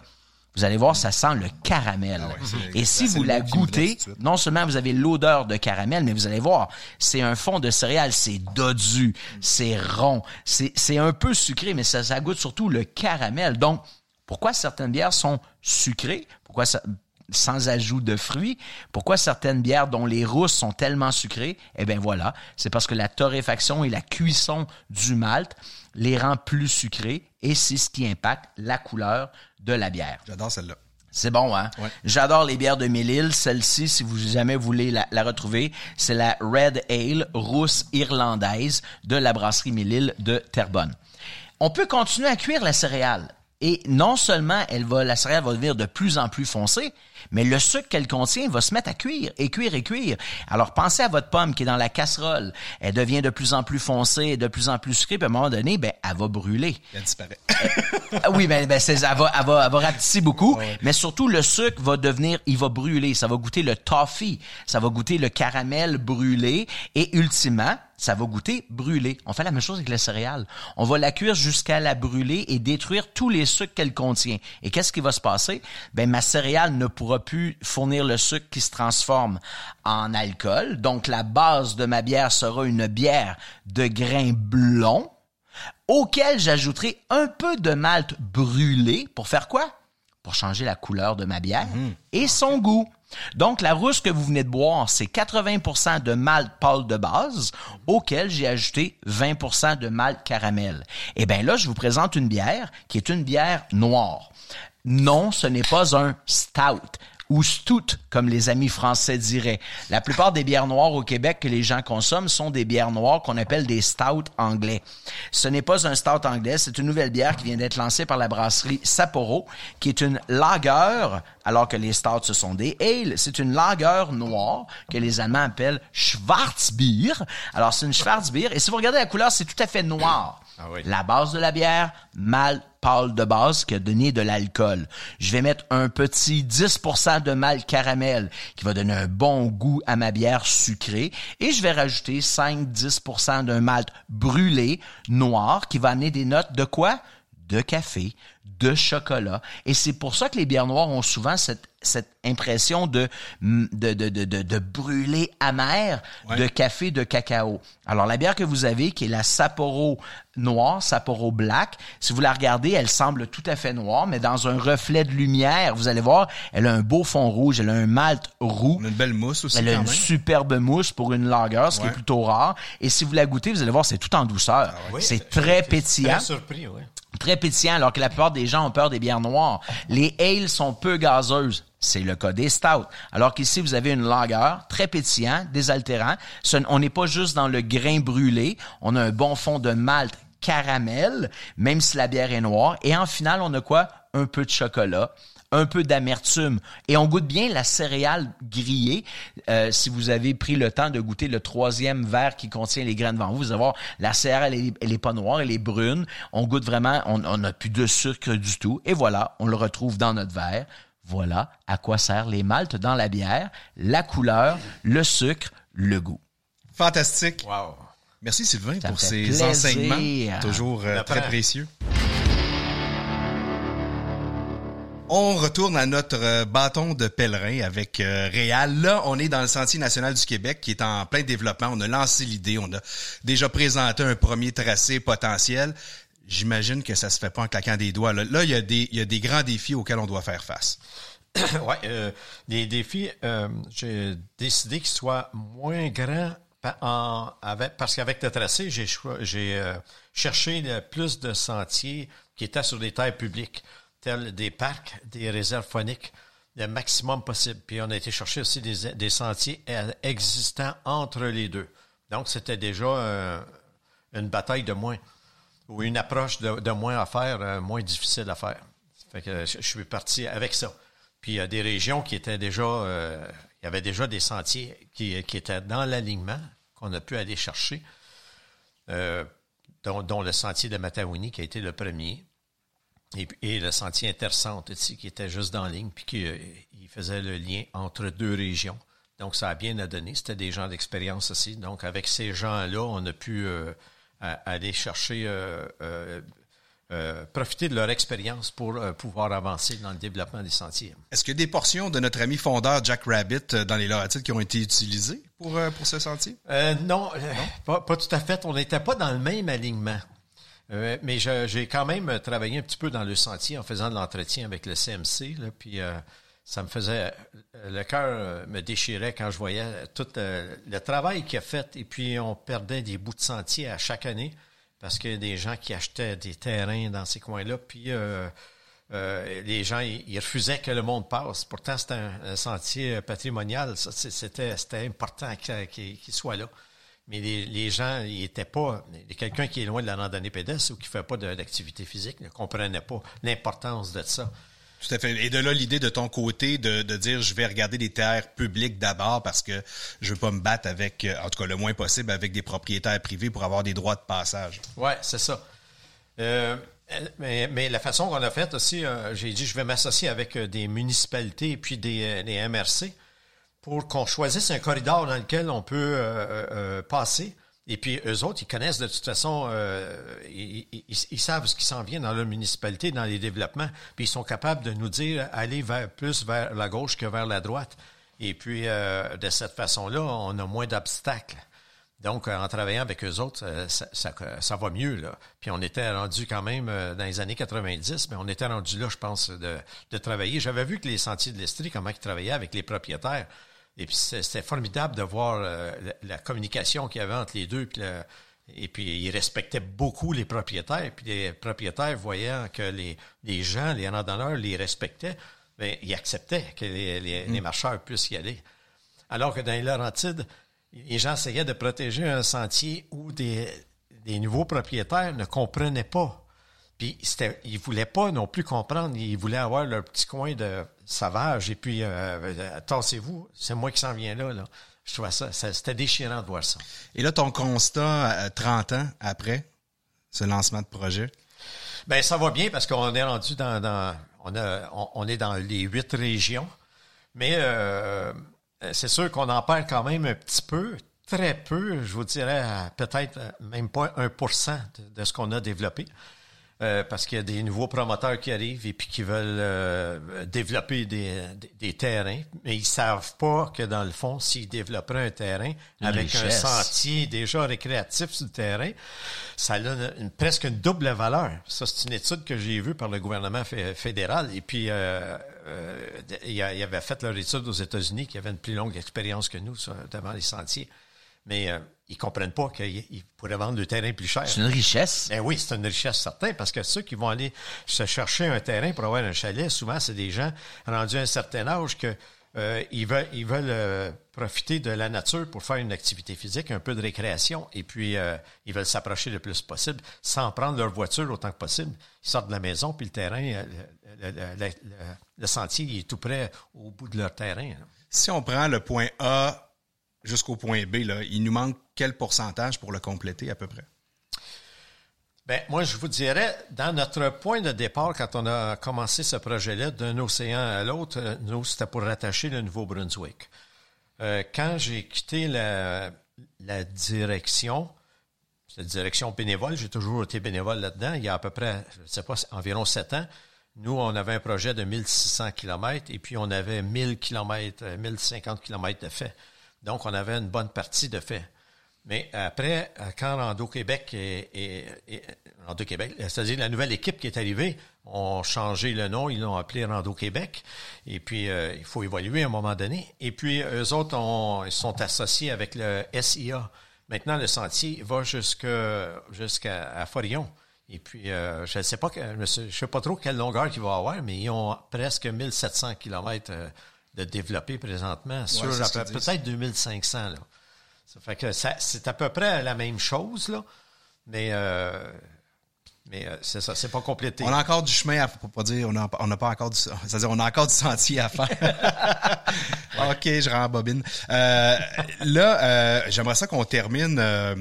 Vous allez voir, ça sent le caramel. c'est- et si vous la goûtez, non seulement vous avez l'odeur de caramel, mais vous allez voir, c'est un fond de céréales, c'est dodu, c'est rond, c'est c'est un peu sucré, mais ça, ça goûte surtout le caramel. Donc, pourquoi certaines bières sont sucrées? Pourquoi ça, sans ajout de fruits? Pourquoi certaines bières dont les rousses sont tellement sucrées? Eh bien voilà, c'est parce que la torréfaction et la cuisson du malt les rend plus sucrées et c'est ce qui impacte la couleur de la bière. J'adore celle-là. C'est bon, hein? Ouais. J'adore les bières de Mille-Îles. Celle-ci, si vous jamais voulez la, la retrouver, c'est la Red Ale rousse irlandaise de la brasserie Mille-Îles de Terrebonne. On peut continuer à cuire la céréale. Et non seulement elle va, la céréale va devenir de plus en plus foncée, mais le sucre qu'elle contient va se mettre à cuire et cuire et cuire. Alors pensez à votre pomme qui est dans la casserole. Elle devient de plus en plus foncée et de plus en plus sucrée, puis à un moment donné, ben, elle va brûler. Elle disparaît. Ah oui, ben, ben c'est, elle va, elle va, elle va rapetisser beaucoup, mais surtout le sucre va devenir, il va brûler, ça va goûter le toffee, ça va goûter le caramel brûlé, et ultimement, ça va goûter brûlé. On fait la même chose avec la céréale. On va la cuire jusqu'à la brûler et détruire tous les sucres qu'elle contient. Et qu'est-ce qui va se passer? Ben, ma céréale ne pourra plus fournir le sucre qui se transforme en alcool. Donc, la base de ma bière sera une bière de grains blonds auquel j'ajouterai un peu de malt brûlé pour faire quoi? Pour changer la couleur de ma bière et son goût. Donc, la rousse que vous venez de boire, c'est 80% de malt pâle de base, auquel j'ai ajouté 20% de malt caramel. Et bien là, je vous présente une bière qui est une bière noire. Non, ce n'est pas un stout ou stout, comme les amis français diraient. La plupart des bières noires au Québec que les gens consomment sont des bières noires qu'on appelle des stouts anglais. Ce n'est pas un stout anglais, c'est une nouvelle bière qui vient d'être lancée par la brasserie Sapporo, qui est une lager, alors que les stouts ce sont des ales. C'est une lager noire que les Allemands appellent Schwarzbier. Alors c'est une Schwarzbier, et si vous regardez la couleur, c'est tout à fait noir. Ah. La base de la bière, malt pâle de base qui a donné de l'alcool. Je vais mettre un petit 10% de malt caramel qui va donner un bon goût à ma bière sucrée et je vais rajouter 5-10% d'un malt brûlé noir qui va amener des notes de quoi? De café, de chocolat. Et c'est pour ça que les bières noires ont souvent cette, cette impression de, de, de, de, de, de brûlé amer de café, de cacao. Alors, la bière que vous avez, qui est la Sapporo noire, Sapporo Black, si vous la regardez, elle semble tout à fait noire, mais dans un reflet de lumière, vous allez voir, elle a un beau fond rouge, elle a un malt roux. A une belle mousse aussi, Elle a quand une même. superbe mousse pour une lager, ce qui est Ouais. plutôt rare. Et si vous la goûtez, vous allez voir, c'est tout en douceur. Oui, c'est très je suis pétillant Très surpris, oui. Très pétillant, alors que la plupart des gens ont peur des bières noires. Les ales sont peu gazeuses. C'est le cas des stouts. Alors qu'ici, vous avez une lager très pétillant, désaltérant. On n'est pas juste dans le grain brûlé. On a un bon fond de malt caramel, même si la bière est noire. Et en finale, on a quoi? Un peu de chocolat un peu d'amertume. Et on goûte bien la céréale grillée. Euh, si vous avez pris le temps de goûter le troisième verre qui contient les graines devant vous, vous allez voir, la céréale, elle est, elle est pas noire, elle est brune. On goûte vraiment, on n'a plus de sucre du tout. Et voilà, on le retrouve dans notre verre. Voilà à quoi servent les maltes dans la bière, la couleur, le sucre, le goût. Fantastique. Wow. Merci Sylvain Ça pour ces plaisir. enseignements. Toujours euh, très précieux. On retourne à notre euh, bâton de pèlerin avec euh, Réal. Là, on est dans le Sentier national du Québec qui est en plein développement. On a lancé l'idée, on a déjà présenté un premier tracé potentiel. J'imagine que ça se fait pas en claquant des doigts. Là, il y a des, des grands défis auxquels on doit faire face. ouais, euh, les défis, euh, j'ai décidé qu'ils soient moins grands en- avec, parce qu'avec le tracé, j'ai euh, cherché plus de sentiers qui étaient sur des terres publiques, tels des parcs, des réserves phoniques, le maximum possible. Puis on a été chercher aussi des, sentiers euh, existants entre les deux. Donc c'était déjà euh, une bataille de moins ou une approche de, moins à faire, euh, moins difficile à faire. Fait que je, suis parti avec ça. Puis il y a des régions qui étaient déjà, euh, il y avait déjà des sentiers qui, étaient dans l'alignement qu'on a pu aller chercher, dont, dont le sentier de Mataouni qui a été le premier. Et, et le sentier Intercentre aussi, qui était juste dans la ligne, puis qui il faisait le lien entre deux régions. Donc, ça a bien à donner. C'était des gens d'expérience aussi. Donc, avec ces gens-là, on a pu euh, aller chercher, euh, euh, profiter de leur expérience pour pouvoir avancer dans le développement des sentiers. Est-ce qu'il y a des portions de notre ami fondeur Jack Rabbit dans les Laurentides qui ont été utilisées pour, pour ce sentier? Non, Pas, pas tout à fait. On n'était pas dans le même alignement. Euh, mais j'ai quand même travaillé un petit peu dans le sentier en faisant de l'entretien avec le CMC. Puis euh, ça me faisait euh, le cœur me déchirait quand je voyais tout le travail qu'il a fait. Et puis on perdait des bouts de sentier à chaque année parce a des gens qui achetaient des terrains dans ces coins-là. Puis les gens, ils, refusaient que le monde passe. Pourtant, c'était un, sentier patrimonial. C'était important qu'il soit là. Mais les, les gens, ils étaient pas. Quelqu'un qui est loin de la randonnée pédestre ou qui fait pas d'activité physique ne comprenait pas l'importance de ça. Tout à fait. Et de là, l'idée de ton côté de, de dire je vais regarder des terres publiques d'abord parce que je veux pas me battre avec, euh, en tout cas le moins possible, avec des propriétaires privés pour avoir des droits de passage. Ouais, c'est ça. Euh, mais, mais la façon qu'on a fait aussi, euh, j'ai dit je vais m'associer avec des municipalités et puis des, des MRC pour qu'on choisisse un corridor dans lequel on peut euh, euh, passer. Et puis eux autres, ils connaissent de toute façon, euh, ils, savent ce qui s'en vient dans leur municipalité, dans les développements, puis ils sont capables de nous dire aller vers, plus vers la gauche que vers la droite. Et puis euh, de cette façon-là, on a moins d'obstacles. Donc, euh, en travaillant avec eux autres, euh, ça, ça, ça va mieux. Là. Puis on était rendu quand même euh, dans les années 90, mais on était rendu là, je pense, de, de travailler. J'avais vu que les sentiers de l'Estrie, comment ils travaillaient avec les propriétaires. Et puis c'était formidable de voir euh, la, la communication qu'il y avait entre les deux. Puis le- et puis ils respectaient beaucoup les propriétaires. Puis les propriétaires, voyant que les, les gens, les randonneurs les respectaient, bien, ils acceptaient que les, les- les marcheurs puissent y aller. Alors que dans les Laurentides, les gens essayaient de protéger un sentier où des, des nouveaux propriétaires ne comprenaient pas. Puis c'était, ils voulaient pas non plus comprendre. Ils voulaient avoir leur petit coin de sauvage. Et puis, euh, euh, tassez-vous, c'est moi qui s'en viens là. là. Je trouvais ça, ça- c'était déchirant de voir ça. Et là, ton constat, euh, 30 ans après ce lancement de projet, Ben ça va bien parce qu'on est rendu dans, dans on, a, on, on est dans les huit régions, mais euh, c'est sûr qu'on en perd quand même un petit peu, très peu, je vous dirais peut-être même pas 1% de, de ce qu'on a développé. Euh, parce qu'il y a des nouveaux promoteurs qui arrivent et puis qui veulent euh, développer des, des, des terrains, mais ils savent pas que dans le fond, s'ils développeraient un terrain Une avec un sentier déjà récréatif sur le terrain, ça a une- une- presque une double valeur. Ça, c'est une étude que j'ai vue par le gouvernement fé- fédéral. Et puis, euh, euh, il y a- il avait fait leur étude aux États-Unis qui avait une plus longue expérience que nous sur- devant les sentiers. Mais ils comprennent pas qu'ils ils pourraient vendre le terrain plus cher. C'est une richesse. Ben oui, c'est une richesse certaine parce que ceux qui vont aller se chercher un terrain pour avoir un chalet, souvent c'est des gens rendus à un certain âge que euh, ils veulent, ils veulent euh, profiter de la nature pour faire une activité physique, un peu de récréation, et puis euh, ils veulent s'approcher le plus possible sans prendre leur voiture autant que possible. Ils sortent de la maison, puis le terrain, euh, le, le- le- le- le sentier il est tout près au bout de leur terrain. là. si on prend le point A jusqu'au point B, là, il nous manque quel pourcentage pour le compléter à peu près? Ben, moi, je vous dirais, dans notre point de départ, quand on a commencé ce projet-là, d'un océan à l'autre, euh, nous, c'était pour rattacher le Nouveau-Brunswick. Euh, quand j'ai quitté la, la direction, cette direction bénévole, j'ai toujours été bénévole là-dedans, il y a à peu près, je ne sais pas, environ sept ans, nous, on avait un projet de 1600 km et puis on avait 1000 km, 1050 km de fait. Donc, on avait une bonne partie de fait. Mais après, euh, quand Rando Québec et, et- et- Rando Québec, c'est-à-dire la nouvelle équipe qui est arrivée, ont changé le nom, ils l'ont appelé Rando Québec. Et puis, euh, il faut évoluer à un moment donné. Et puis, eux autres ont, ils sont associés avec le SIA. Maintenant, le sentier va jusqu'à à Forillon. Et puis, euh, je ne sais pas, je sais, pas trop quelle longueur qu'il va avoir, mais ils ont presque 1700 kilomètres de développés présentement sur peut-être 2500. Là. Ça fait que ça, c'est à peu près la même chose, là. Mais, euh, mais euh, c'est ça, c'est pas complété. On a encore du chemin à pour pas dire on a on n'a pas encore du c'est-à-dire on a encore du sentier à faire. OK, je rembobine. Euh, là euh, j'aimerais ça qu'on termine euh,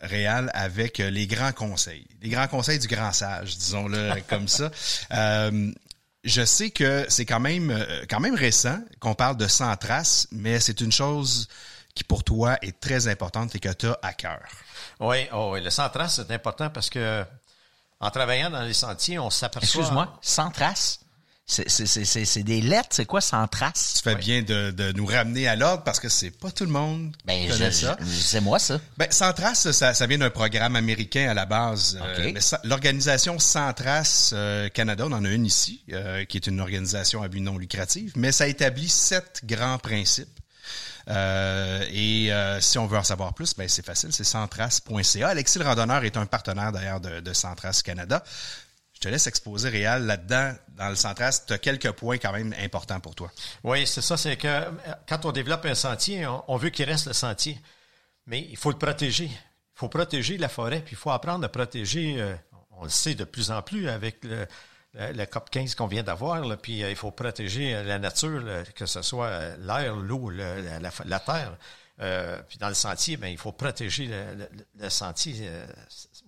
Réal, avec les grands conseils. Les grands conseils du grand sage, disons-le comme ça. Euh, je sais que c'est quand même euh, quand même récent qu'on parle de sans trace, mais c'est une chose qui pour toi est très importante et que tu as à cœur. Oui, oh, oui, le sans trace, c'est important parce que en travaillant dans les sentiers, on s'aperçoit. Excuse-moi, sans trace? C'est- des lettres, c'est quoi sans trace? Tu fais bien de, de nous ramener à l'ordre parce que c'est pas tout le monde qui Ben, connaît je- ça. c'est moi ça. Ben, Sans Trace, ça, ça vient d'un programme américain à la base. Euh, OK. mais ça- L'organisation Sans Trace euh, Canada, on en a une ici, euh, qui est une organisation à but non lucratif, mais ça établit sept grands principes. Euh, et euh, si on veut en savoir plus, ben c'est facile, c'est centrace.ca. Alexis le randonneur est un partenaire d'ailleurs de, de Centrace Canada. Je te laisse exposer Réal là-dedans, dans le Centrace. Tu as quelques points quand même importants pour toi. Oui, c'est ça, c'est que euh, quand on développe un sentier, on, veut qu'il reste le sentier. Mais il faut le protéger. Il faut protéger la forêt, puis il faut apprendre à protéger, euh, on le sait de plus en plus avec le, COP 15 qu'on vient d'avoir, puis euh, il faut protéger la nature, que ce soit l'air, l'eau, le- la, terre. Puis dans le sentier, ben, il faut protéger le sentier.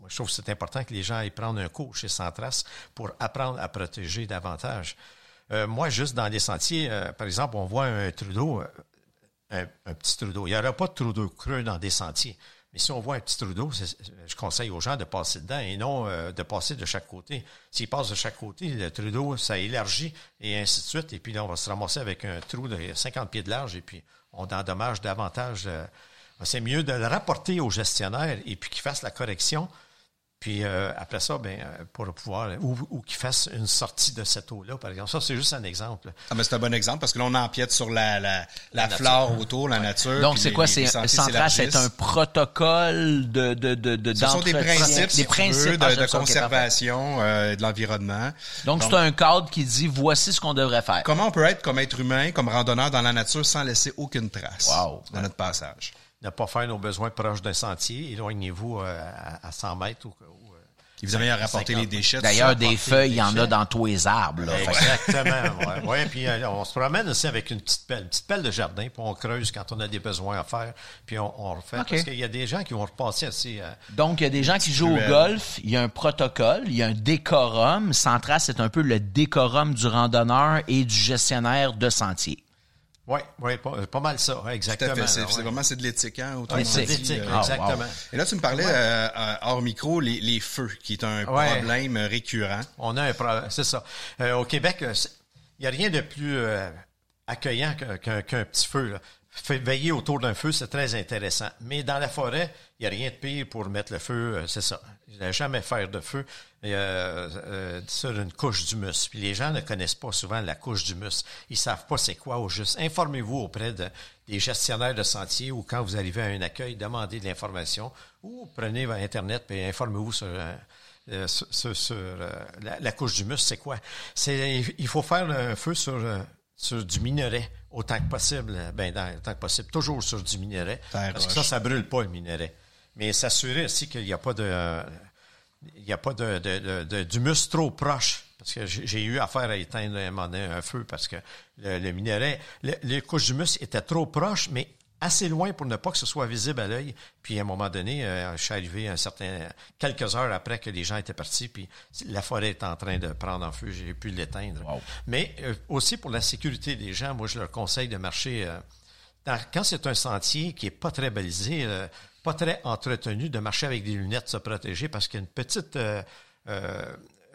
Je trouve que c'est important que les gens aillent prendre un cours chez Centras pour apprendre à protéger davantage. Euh, moi, juste dans les sentiers, euh, par exemple, on voit un trou d'eau, euh, un, petit trou d'eau. Il n'y aura pas de trou d'eau creux dans des sentiers. Mais si on voit un petit trou d'eau, c'est- je conseille aux gens de passer dedans et non de passer de chaque côté. S'ils passent de chaque côté, le trou d'eau, ça élargit et ainsi de suite. Et puis là, on va se ramasser avec un trou de 50 pieds de large et puis on endommage davantage. c'est mieux de le rapporter au gestionnaire et puis qu'il fasse la correction. Puis euh, après ça, ben, euh, pour pouvoir, ou, ou qu'il fasse une sortie de cette eau-là, par exemple. Ça, c'est juste un exemple. Ah, mais c'est un bon exemple parce que là, on empiète sur la, la, la, flore autour, la nature. Donc, c'est quoi? C'est Centrace, c'est un protocole de de de de Ce sont des principes, des veux, de, Ah, de conservation euh, de l'environnement. Donc, c'est un cadre qui dit voici ce qu'on devrait faire. Comment on peut être comme être humain, comme randonneur dans la nature sans laisser aucune trace Wow. dans notre passage? Ne pas faire nos besoins proches d'un sentier. Éloignez-vous euh, à, à 100 mètres ou, ou, euh, Évidemment, rapporter 50. les déchets. D'ailleurs, des feuilles, il y en a dans tous les arbres. Là. Exactement. ouais. Ouais, puis euh, on se promène aussi avec une petite pelle, une petite pelle de jardin, puis on creuse quand on a des besoins à faire, puis on, on refait. OK. Parce qu'il y a des gens qui vont repasser aussi. euh, Donc, il y a des gens qui jouent au golf, il y a un protocole, il y a un décorum. Centrace, c'est un peu le décorum du randonneur et du gestionnaire de sentier. Oui, ouais, pas, pas mal ça, ouais, Tout à exactement. fait. C'est ouais. vraiment c'est de l'éthique, hein, Ouais, c'est dit, l'éthique, euh, exactement. Et là, tu me parlais euh, euh, hors micro les, les feux, qui est un problème euh, récurrent. On a un problème, c'est ça. Euh, au Québec, euh, il n'y a rien de plus euh, accueillant qu'un petit feu. là. Veiller autour d'un feu, c'est très intéressant. Mais dans la forêt, il n'y a rien de pire pour mettre le feu, euh, c'est ça. Il ne jamais faire de feu euh, euh, sur une couche d'humus. Puis les gens ne connaissent pas souvent la couche d'humus. Ils savent pas c'est quoi au juste. Informez-vous auprès de, des gestionnaires de sentiers ou quand vous arrivez à un accueil, demandez de l'information ou prenez Internet et informez-vous sur... la, la couche d'humus, c'est quoi? Il faut faire un feu sur, sur du minerai autant que possible. euh, Ben, dans, autant que possible. Toujours sur du minerai. Terre parce que ça, ça brûle pas le minerai. Mais s'assurer aussi qu'il n'y a pas de, euh, il n'y a pas de, de, de- d'humus trop proche. Parce que j'ai j'ai eu affaire à éteindre un, moment donné un feu parce que le, le minerai, le- les couches d'humus étaient trop proches, mais assez loin pour ne pas que ce soit visible à l'œil. Puis à un moment donné, euh, je suis arrivé un certain, quelques heures après que les gens étaient partis, puis la forêt est en train de prendre en feu. J'ai pu l'éteindre. Wow. Mais euh, aussi pour la sécurité des gens, moi je leur conseille de marcher. euh, dans- quand c'est un sentier qui est pas très balisé, pas très entretenu, de marcher avec des lunettes, se protéger parce qu'il y a une petite euh,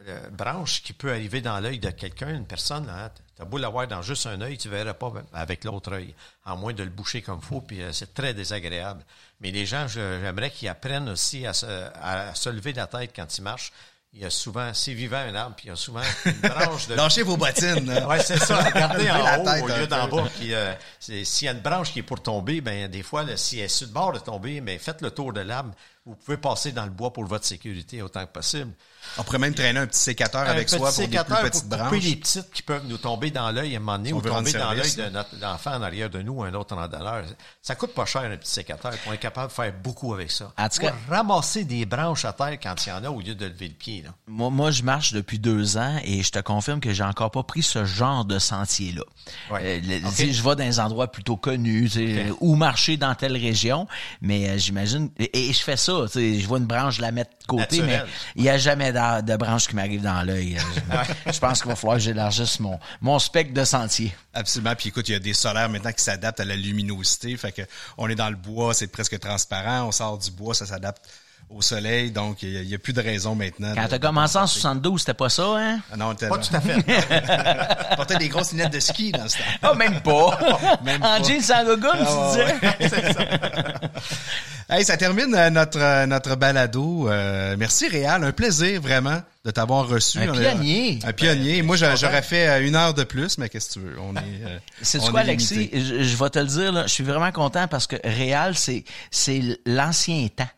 euh, branche qui peut arriver dans l'œil de quelqu'un, une personne. Là, T'as beau l'avoir dans juste un œil, tu verras pas avec l'autre œil, à moins de le boucher comme faut, puis euh, c'est très désagréable. Mais les gens, j'aimerais qu'ils apprennent aussi à se, à se lever la tête quand ils marchent. Il y a souvent, c'est vivant un arbre, puis il y a souvent une branche de Lâchez vos bottines. là. Ouais, c'est ça. Regardez la en haut tête au lieu d'en bas. Puis, euh, s'il y a une branche qui est pour tomber, ben des fois, là, si elle est sur le bord de tomber, mais faites le tour de l'arbre. Vous pouvez passer dans le bois pour votre sécurité autant que possible. On pourrait même traîner un petit sécateur Un avec petit soi pour des sécateur plus petites pour couper branches. les petites qui peuvent nous tomber dans l'œil à un moment donné on ou tomber dans l'œil de notre enfant en arrière de nous, un autre randonneur. Ça coûte pas cher un petit sécateur. On est capable de faire beaucoup avec ça. En tout Ou cas- ramasser des branches à terre quand il y en a au lieu de lever le pied. Là. Moi, moi, je marche depuis deux ans et je te confirme que j'ai encore pas pris ce genre de sentier-là. Ouais. Euh, Je vais dans des endroits plutôt connus, ou marcher dans telle région, mais euh, j'imagine et, et je fais ça. Je vois une branche, je la mets de côté, Naturel. mais il y a jamais de, branche qui m'arrive dans l'œil. Euh, Je, je pense qu'il va falloir que j'élargisse mon mon spectre de sentier. Absolument. Puis écoute, il y a des solaires maintenant qui s'adaptent à la luminosité. Fait que on est dans le bois, c'est presque transparent. On sort du bois, ça s'adapte au soleil. Donc, il y a- plus de raison maintenant. Quand de- t'as commencé en 72, c'était pas ça, hein? Ah non, Pas tout à fait. portait des grosses lunettes de ski dans ce temps. Oh, même pas. Même en pas. jeans sans gogoune, Ah, tu disais? Hey, ça termine euh, notre euh, notre balado. Euh, merci Réal, un plaisir vraiment de t'avoir reçu. Un pionnier. Un pionnier. Moi, j'a- j'aurais fait une heure de plus, mais qu'est-ce que tu veux? On est. C'est quoi, Alexis? Je, je vais te le dire, là, je suis vraiment content parce que Réal, c'est, c'est l'ancien temps.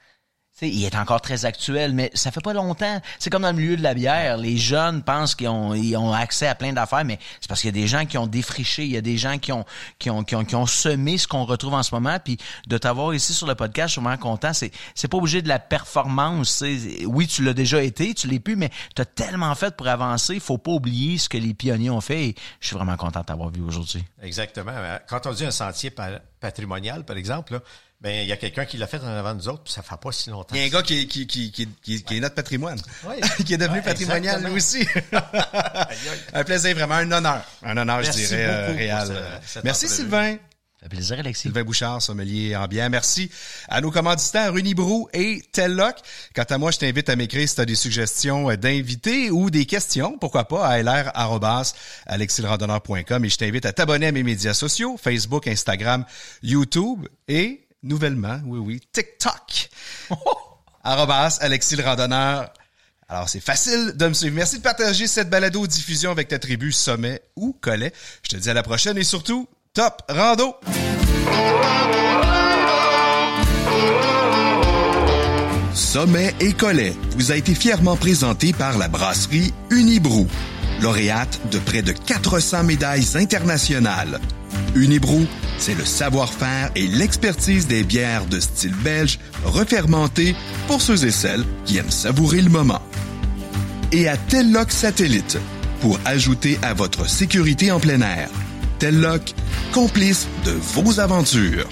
Il est encore très actuel, mais ça fait pas longtemps. C'est comme dans le milieu de la bière. Les jeunes pensent qu'ils ont, ils ont accès à plein d'affaires, mais c'est parce qu'il y a des gens qui ont défriché, il y a des gens qui ont, qui ont, qui ont, qui ont semé ce qu'on retrouve en ce moment. Puis de t'avoir ici sur le podcast, je suis vraiment content. C'est, c'est pas obligé de la performance. Oui, tu l'as déjà été, tu l'es plus, mais tu as tellement fait pour avancer. Faut pas oublier ce que les pionniers ont fait. Et je suis vraiment content de t'avoir vu aujourd'hui. Exactement. Quand on dit un sentier pa- patrimonial, par exemple, là, ben il y a quelqu'un qui l'a fait en avant de nous autres, puis ça fait pas si longtemps. Il y a un gars qui, qui, qui, qui, qui- qui est notre patrimoine, Oui. qui est devenu Ouais, patrimonial lui aussi. un plaisir, vraiment un honneur. Un honneur, Merci je dirais, euh, cette Merci entrevue. Sylvain. Fait plaisir, Alexis. Sylvain Bouchard, sommelier en bien. Merci à nos commanditaires Unibrou et Telloc. Quant à moi, je t'invite à m'écrire si tu as des suggestions d'invités ou des questions, pourquoi pas, à lr.alexilrandonneur.com et je t'invite à t'abonner à mes médias sociaux, Facebook, Instagram, YouTube et, nouvellement, oui, oui, TikTok. arrobas Alexis le randonneur. Alors, c'est facile de me suivre. Merci de partager cette balado-diffusion avec ta tribu Sommet ou Collet. Je te dis à la prochaine et surtout, top rando! Sommet et Collet vous a été fièrement présenté par la brasserie Unibrou, lauréate de près de 400 médailles internationales. Unibrou, c'est le savoir-faire et l'expertise des bières de style belge refermentées pour ceux et celles qui aiment savourer le moment. Et à Telloc Satellite, pour ajouter à votre sécurité en plein air. Telloc, complice de vos aventures.